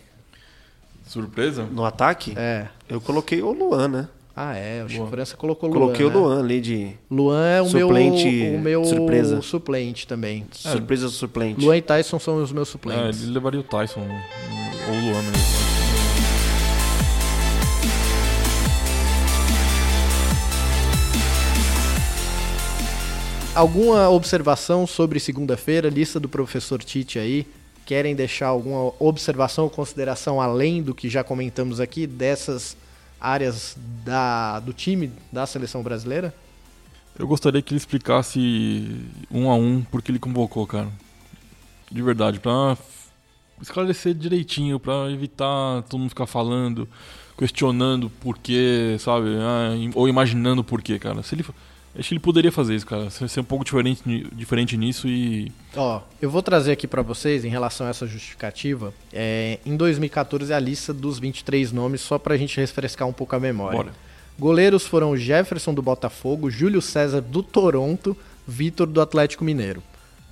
Surpresa? No ataque? É. Eu coloquei o Luan, né? Ah, é. O Chico França colocou Luan. Coloquei o né? Luan ali de. Luan é o suplente, meu, o meu surpresa. suplente também. Surpresa suplente. Luan e Tyson são os meus É, suplentes. ele levaria o Tyson ou o Luan mesmo. Alguma observação sobre segunda-feira, lista do professor Tite aí? Querem deixar alguma observação ou consideração além do que já comentamos aqui dessas áreas da, do time da seleção brasileira? Eu gostaria que ele explicasse um a um por que ele convocou, cara. De verdade, pra esclarecer direitinho, pra evitar todo mundo ficar falando, questionando por quê, sabe? Ah, ou imaginando por quê, cara. Se ele, acho que ele poderia fazer isso, cara. Ser um pouco diferente, diferente nisso e. Ó, eu vou trazer aqui pra vocês, em relação a essa justificativa, é, em 2014 a lista dos 23 nomes, só pra gente refrescar um pouco a memória. Bora. Goleiros foram Jefferson do Botafogo, Júlio César do Toronto, Vitor do Atlético Mineiro.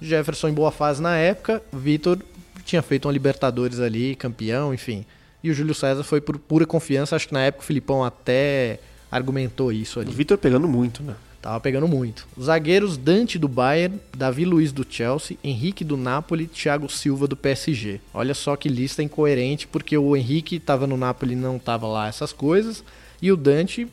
Jefferson em boa fase na época, Vitor tinha feito uma Libertadores ali, campeão, enfim. E o Júlio César foi por pura confiança, acho que na época o Filipão até argumentou isso ali. O Vitor pegando muito, né? Tava pegando muito. Os zagueiros Dante do Bayern, Davi Luiz do Chelsea, Henrique do Napoli, Thiago Silva do PSG. Olha só que lista incoerente, porque o Henrique tava no Napoli e não tava lá essas coisas, e o Dante,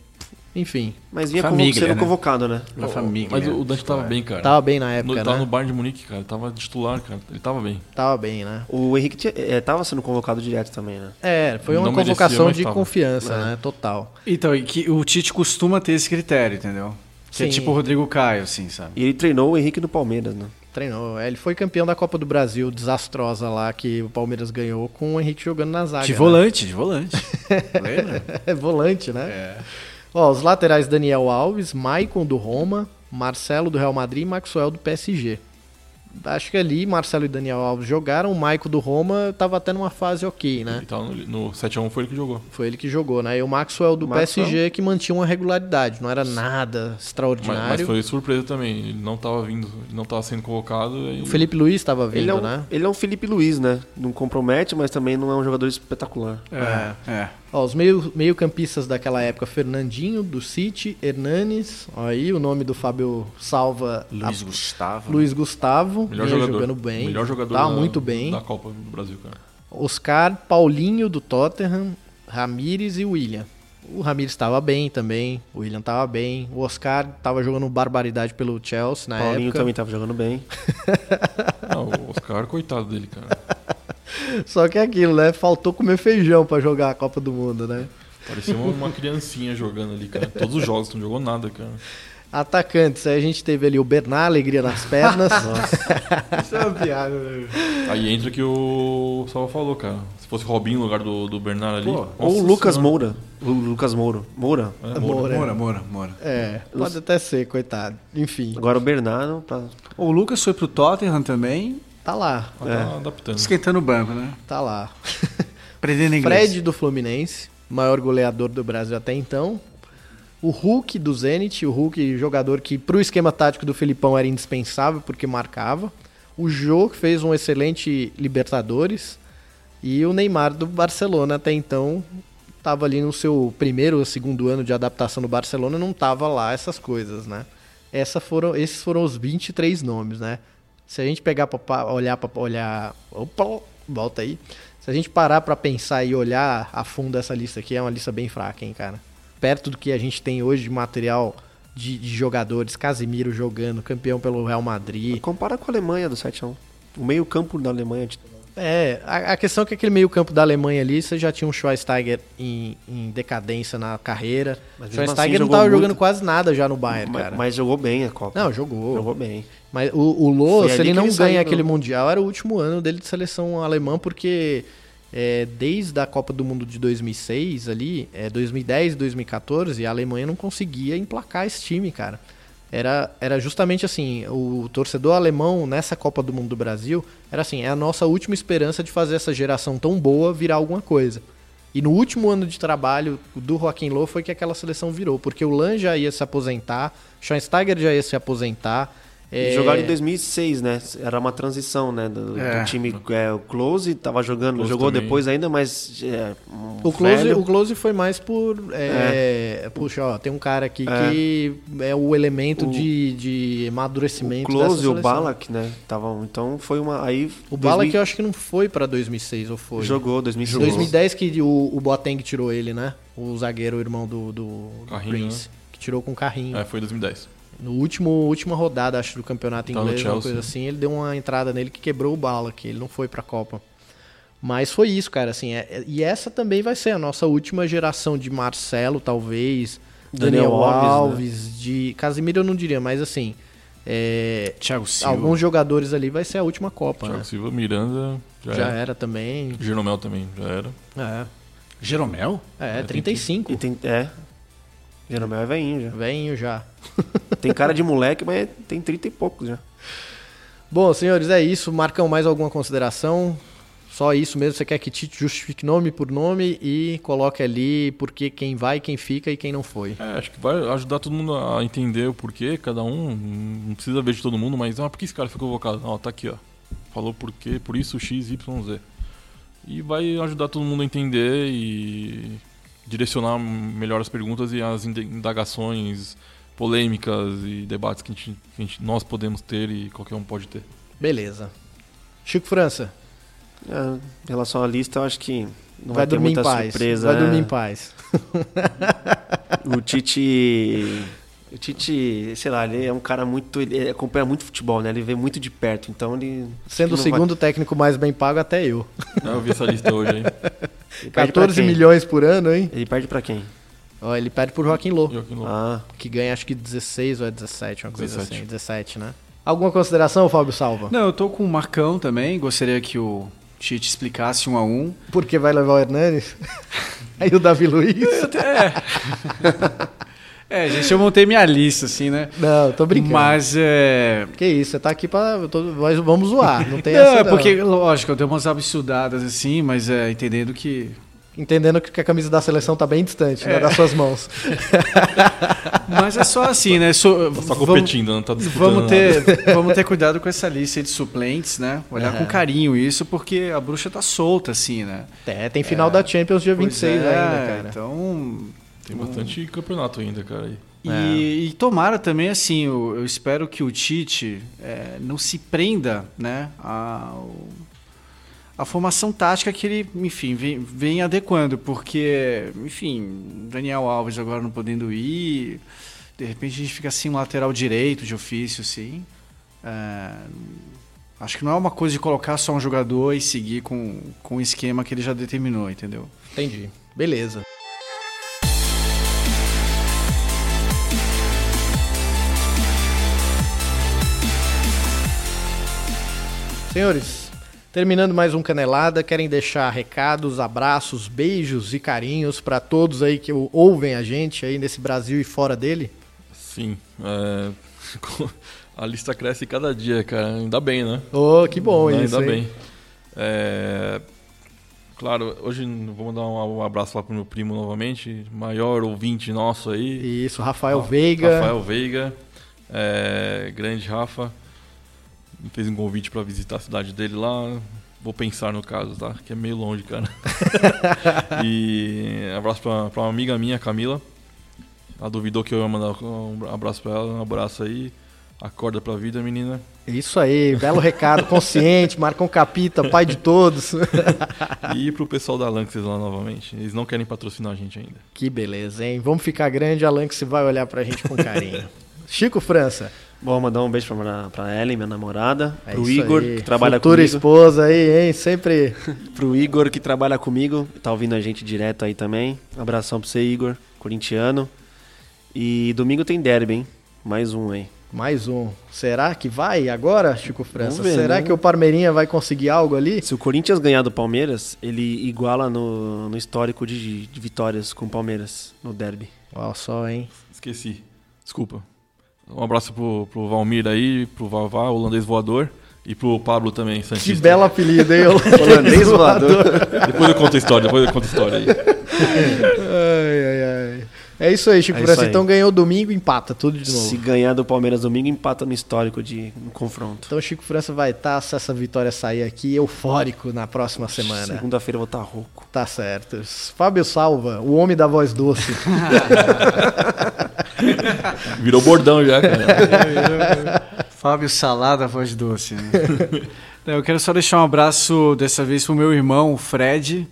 enfim. Mas vinha convo- sendo convocado, né? Na família. Mas o Dante tava bem, cara. Tava bem na época, no, Tava né? no Bayern de Munique, cara. Tava titular, cara. Ele tava bem. Tava bem, né? O Henrique tinha- é, tava sendo convocado direto também, né? É, foi uma Não merecia, convocação mas de tava. confiança, É. né? Total. Então, e que o Tite costuma ter esse critério, entendeu? Que é Sim. tipo o Rodrigo Caio, assim, sabe? E ele treinou o Henrique no Palmeiras, né? Treinou. É, Ele foi campeão da Copa do Brasil, desastrosa lá, que o Palmeiras ganhou, com o Henrique jogando na zaga. De né? volante, de volante. Lembra? É volante, né? Ó, os laterais Daniel Alves, Maicon do Roma, Marcelo do Real Madrid e Maxwell do PSG. Acho que ali Marcelo e Daniel Alves jogaram, o Maicon do Roma tava até numa fase ok, né? Tava no, no 7x1 foi ele que jogou. Foi ele que jogou, né? E o Maxwell do Maxwell. PSG que mantinha uma regularidade, não era nada Mas, extraordinário. mas foi surpresa também. Ele não tava vindo, ele não tava sendo convocado. e- O Felipe Luiz estava vindo, Ele é, um, né? ele é um Felipe Luiz, né? Não compromete, mas também não é um jogador espetacular. É, é. Ó, os meio, meio campistas daquela época, Fernandinho, do City, Hernanes, ó, aí o nome do Fábio Salva. Luiz a- Gustavo. Luiz Gustavo, Melhor jogador. jogando bem. Melhor jogador Tava da, muito bem. da Copa do Brasil, cara. Oscar, Paulinho do Tottenham, Ramires e William. O Ramires estava bem também, o William estava bem, o Oscar estava jogando barbaridade pelo Chelsea na Paulinho época. também tava jogando bem. Não, o Oscar, coitado dele, cara. Só que é aquilo, né? Faltou comer feijão para jogar a Copa do Mundo, né? Parecia uma, uma criancinha jogando ali, cara. Todos os jogos, não jogou nada, cara. Atacantes, aí a gente teve ali o Bernard, alegria nas pernas. Isso é uma piada, né? Aí entra que o Salva falou, cara. Se fosse Robinho no lugar do, do Bernard ali. Pô, nossa ou o Lucas senhora. Moura. O Lucas Moura. Moura. É, Moura. Moura, Moura, Moura. É, pode até ser, coitado. Enfim, Agora o Bernardo tá. O Lucas foi pro Tottenham também, tá lá, Tá É. adaptando. esquentando o banco, né? tá lá. Aprendendo inglês. Fred do Fluminense, maior goleador do Brasil até então. O Hulk do Zenit, o Hulk, jogador que pro esquema tático do Filipão era indispensável porque marcava. O Jô, que fez um excelente Libertadores. E o Neymar do Barcelona até então estava ali no seu primeiro ou segundo ano de adaptação no Barcelona, não tava lá essas coisas, né? Essa foram, esses foram os 23 nomes, né? Se a gente pegar para olhar para olhar, opa, volta aí. Se a gente parar para pensar e olhar a fundo essa lista aqui, é uma lista bem fraca, hein, cara. Perto do que a gente tem hoje de material de, de jogadores, Casimiro jogando, campeão pelo Real Madrid. Compara com a Alemanha do 7x1. O meio-campo da Alemanha. É, a, a questão é que aquele meio-campo da Alemanha ali, você já tinha um Schweinsteiger em, em decadência na carreira. Mas mesmo assim Schweinsteiger não jogou tava muito. jogando quase nada já no Bayern, Mas, cara. mas jogou bem a Copa. Não, jogou. Jogou bem. Mas o, o Lô, se ele não ele ganha aquele não. Mundial, era o último ano dele de seleção alemã, porque é, desde a Copa do Mundo de 2006 ali, é, 2010 e 2014, a Alemanha não conseguia emplacar esse time, cara. Era, era justamente assim, o torcedor alemão nessa Copa do Mundo do Brasil, era assim, é a nossa última esperança de fazer essa geração tão boa virar alguma coisa. E no último ano de trabalho do Joaquim Low foi que aquela seleção virou, porque o Lan já ia se aposentar, Schweinsteiger já ia se aposentar, É, Jogaram em 2006, né? Era uma transição, né? Do, do É. time. é, o Close tava jogando, Close jogou também. depois ainda, mas. é, um O close, velho. o close foi mais por. É, Puxa, ó, tem um cara aqui É. que é o elemento O- de, de amadurecimento. O Close dessa e o. Balak, né? Tavam, então foi uma. Aí, O Balak eu acho que não foi pra 2006, ou foi? Jogou, 2006. 2010 que o, o Boateng tirou ele, né? O zagueiro, o irmão do, do Carrinho, Prince. Que tirou com carrinho. É, foi em 2010. No último última rodada, acho, do campeonato Tá inglês, uma coisa assim, ele deu uma entrada nele que quebrou o bala, que ele não foi pra Copa. Mas foi isso, cara, assim, é- é- e essa também vai ser a nossa última geração de Marcelo, talvez, Daniel Daniel, Alves, Alves, né? de Casimiro eu não diria, mas assim, é, Thiago Silva. alguns jogadores ali vai ser a última Copa, Thiago né? Silva, Miranda, já, Já era. era também. Jeromel também, já era. É, Jeromel? é 35. E tem, é. Jeromel é veinho já. Venho já. Tem cara de moleque, mas tem 30 e poucos já. Bom, senhores, é isso. Marcam mais alguma consideração? Só isso mesmo? Você quer que Tite justifique nome por nome e coloque ali porque quem vai, quem fica e quem não foi. É, acho que vai ajudar todo mundo a entender o porquê, cada um. Não precisa ver de todo mundo, mas ah, por que esse cara foi convocado? Ó, tá aqui, ó. Falou por quê, por isso X, Y, Z. E vai ajudar todo mundo a entender e direcionar melhor as perguntas e as ind- indagações polêmicas e debates que, a gente, que a gente- nós podemos ter e qualquer um pode ter. Beleza. Chico França, É, em relação à lista, eu acho que não vai, vai ter muita paz. surpresa. Vai é. dormir em paz. O Tite. O Tite, sei lá, ele é um cara muito. Ele acompanha muito futebol, né? Ele vê muito de perto, então ele. Sendo o não segundo técnico mais bem pago, até eu. Ah, Eu vi essa lista hoje pra 14 quem? milhões por ano, hein? Ele perde pra quem? Ó, ele perde por Joaquim Lô, Joaquim Low. Ah, que ganha acho que 16 ou é 17, uma coisa 17. assim. 17, né? Alguma consideração, Fábio Salva? Não, eu tô com o Marcão também. Gostaria que o Tite explicasse um a um. Porque vai levar o Hernanes? Aí o Davi Luiz? É, gente, eu montei minha lista, assim, né? Não, tô brincando. Mas é. Que isso, você tá aqui pra. tô- nós vamos zoar, não tem não, essa. é não. porque, lógico, eu dei umas absurdadas assim, mas é entendendo que. Entendendo que a camisa da seleção tá bem distante, né, É. das suas mãos. Mas é só assim, né? So, Tá só competindo, não tá disputando Vamos ter, nada. vamos ter cuidado com essa lista aí de suplentes, né? Olhar É. com carinho isso, porque a bruxa tá solta, assim, né? É, tem final da Champions dia Pois 26 é, ainda, cara. Então. Tem bastante campeonato ainda, cara. aí. E, e tomara também, assim, eu, eu espero que o Tite é, não se prenda, né, ao, a formação tática que ele, enfim, vem, vem adequando, porque, enfim, Daniel Alves agora não podendo ir, de repente a gente fica assim, um lateral direito de ofício, assim. É, acho que não é uma coisa de colocar só um jogador e seguir com, com o esquema que ele já determinou, entendeu? Entendi. Beleza. Senhores, terminando mais um Canelada, querem deixar recados, abraços, beijos e carinhos para todos aí que ouvem a gente aí nesse Brasil e fora dele? Sim. é, A lista cresce cada dia, cara. Ainda bem, né? Oh, que bom Né, isso, Ainda bem. É, Claro, hoje vou mandar um abraço lá pro meu primo novamente, maior ouvinte nosso aí. Isso, Rafael Ra- Veiga. Rafael Veiga, é, grande Rafa. Me fez um convite para visitar a cidade dele lá. Vou pensar no caso, tá? Que é meio longe, cara. e abraço pra, pra uma amiga minha, Camila. Ela duvidou que eu ia mandar um abraço pra ela. Um abraço aí. Acorda pra vida, menina. Isso aí, belo recado, consciente, Marcão Capita, pai de todos. E pro pessoal da Lanxess lá novamente. Eles não querem patrocinar a gente ainda. que beleza, hein? Vamos ficar grande, que você vai olhar pra gente com carinho. Chico França. Bom, mandar um beijo pra, pra Ellen, minha namorada. É pro Igor, aí. que trabalha Futura comigo. esposa aí, hein? Sempre. pro Igor, que trabalha comigo. Tá ouvindo a gente direto aí também. Abração pra você, Igor, corintiano. E domingo tem derby, hein? Mais um aí. Mais um. Será que vai agora, Chico França? Ver, Será né? que o Parmeirinha vai conseguir algo ali? Se o Corinthians ganhar do Palmeiras, ele iguala no, no histórico de, de vitórias com o Palmeiras no derby. Olha só, hein? Esqueci. Desculpa. Um abraço pro, pro Valmir aí, pro Vavá, holandês voador. E pro Pablo também, Santista. Que belo apelido, hein? Holandês voador. Depois eu conto a história, depois eu conto a história aí. ai, ai, ai. É isso aí, Chico É França. isso aí. Então ganhou domingo, empata tudo de novo. Se ganhar do Palmeiras domingo, empata no histórico de no confronto. Então o Chico França vai estar, se essa vitória sair aqui, eufórico na próxima semana. Segunda-feira eu vou estar rouco. Tá certo. Fábio Salva, o homem da voz doce. Virou bordão já, cara. Fábio Salada, voz doce. Né? Eu quero só deixar um abraço dessa vez pro meu irmão, o Fred.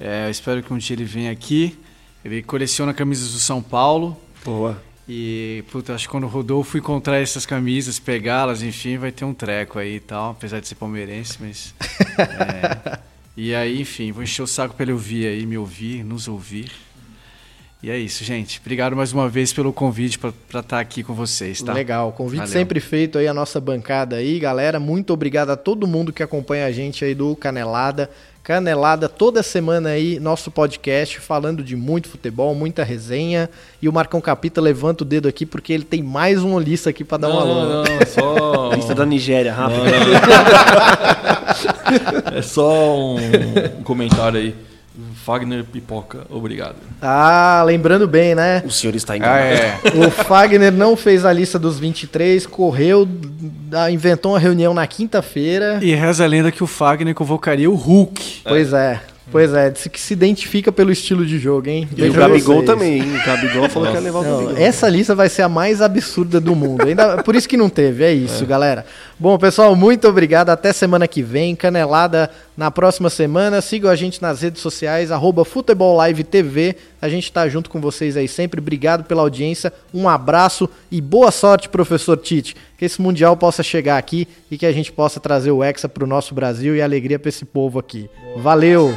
É, eu espero que um dia ele venha aqui. Ele coleciona camisas do São Paulo. Boa. E, puta, acho que quando o Rodolfo encontrar essas camisas, pegá-las, enfim, vai ter um treco aí e tal, apesar de ser palmeirense, mas. é. E aí, enfim, vou encher o saco pra ele ouvir aí, me ouvir, nos ouvir. E é isso, gente. Obrigado mais uma vez pelo convite pra estar aqui com vocês, tá? Legal, convite Valeu. sempre feito aí a nossa bancada aí, galera. Muito obrigado a todo mundo que acompanha a gente aí do Canelada. Canelada toda semana aí, nosso podcast falando de muito futebol, muita resenha. E o Marcão Capita levanta o dedo aqui porque ele tem mais uma lista aqui pra dar Não, uma não, alô. não, é só. Lista da Nigéria, rápido. É só um, um comentário aí. Fagner Pipoca, obrigado. Ah, lembrando bem, né? O senhor está Ah, enganado. é. O Fagner não fez a lista dos 23, correu, da- inventou uma reunião na quinta-feira. E reza a lenda que o Fagner convocaria o Hulk. Pois é, pois é, disse que se identifica pelo estilo de jogo, hein? E o Veja Gabigol vocês. também, hein? O Gabigol falou que ia levar o Não, Gabigol. essa lista vai ser a mais absurda do mundo. Ainda, por isso que não teve, é isso, galera. Bom, pessoal, muito obrigado. Até semana que vem. Canelada na próxima semana. Sigam a gente nas redes sociais, arroba Futebol Live TV. A gente tá junto com vocês aí sempre. Obrigado pela audiência. Um abraço e boa sorte, professor Tite. Que esse Mundial possa chegar aqui e que a gente possa trazer o Hexa pro nosso Brasil e alegria pra esse povo aqui. Valeu!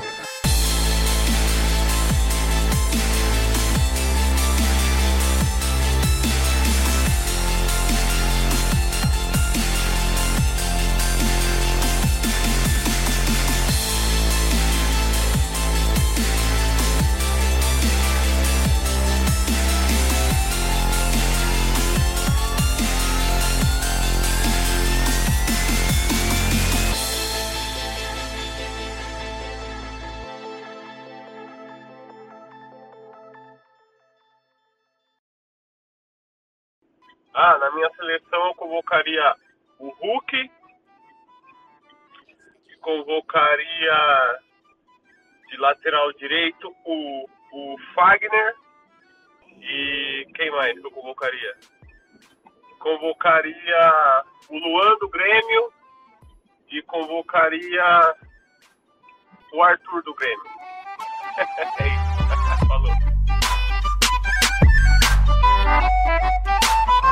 Seleção eu convocaria o Hulk, convocaria de lateral direito o, o Fagner e quem mais eu convocaria? Convocaria o Luan do Grêmio e convocaria o Arthur do Grêmio. é isso. Falou.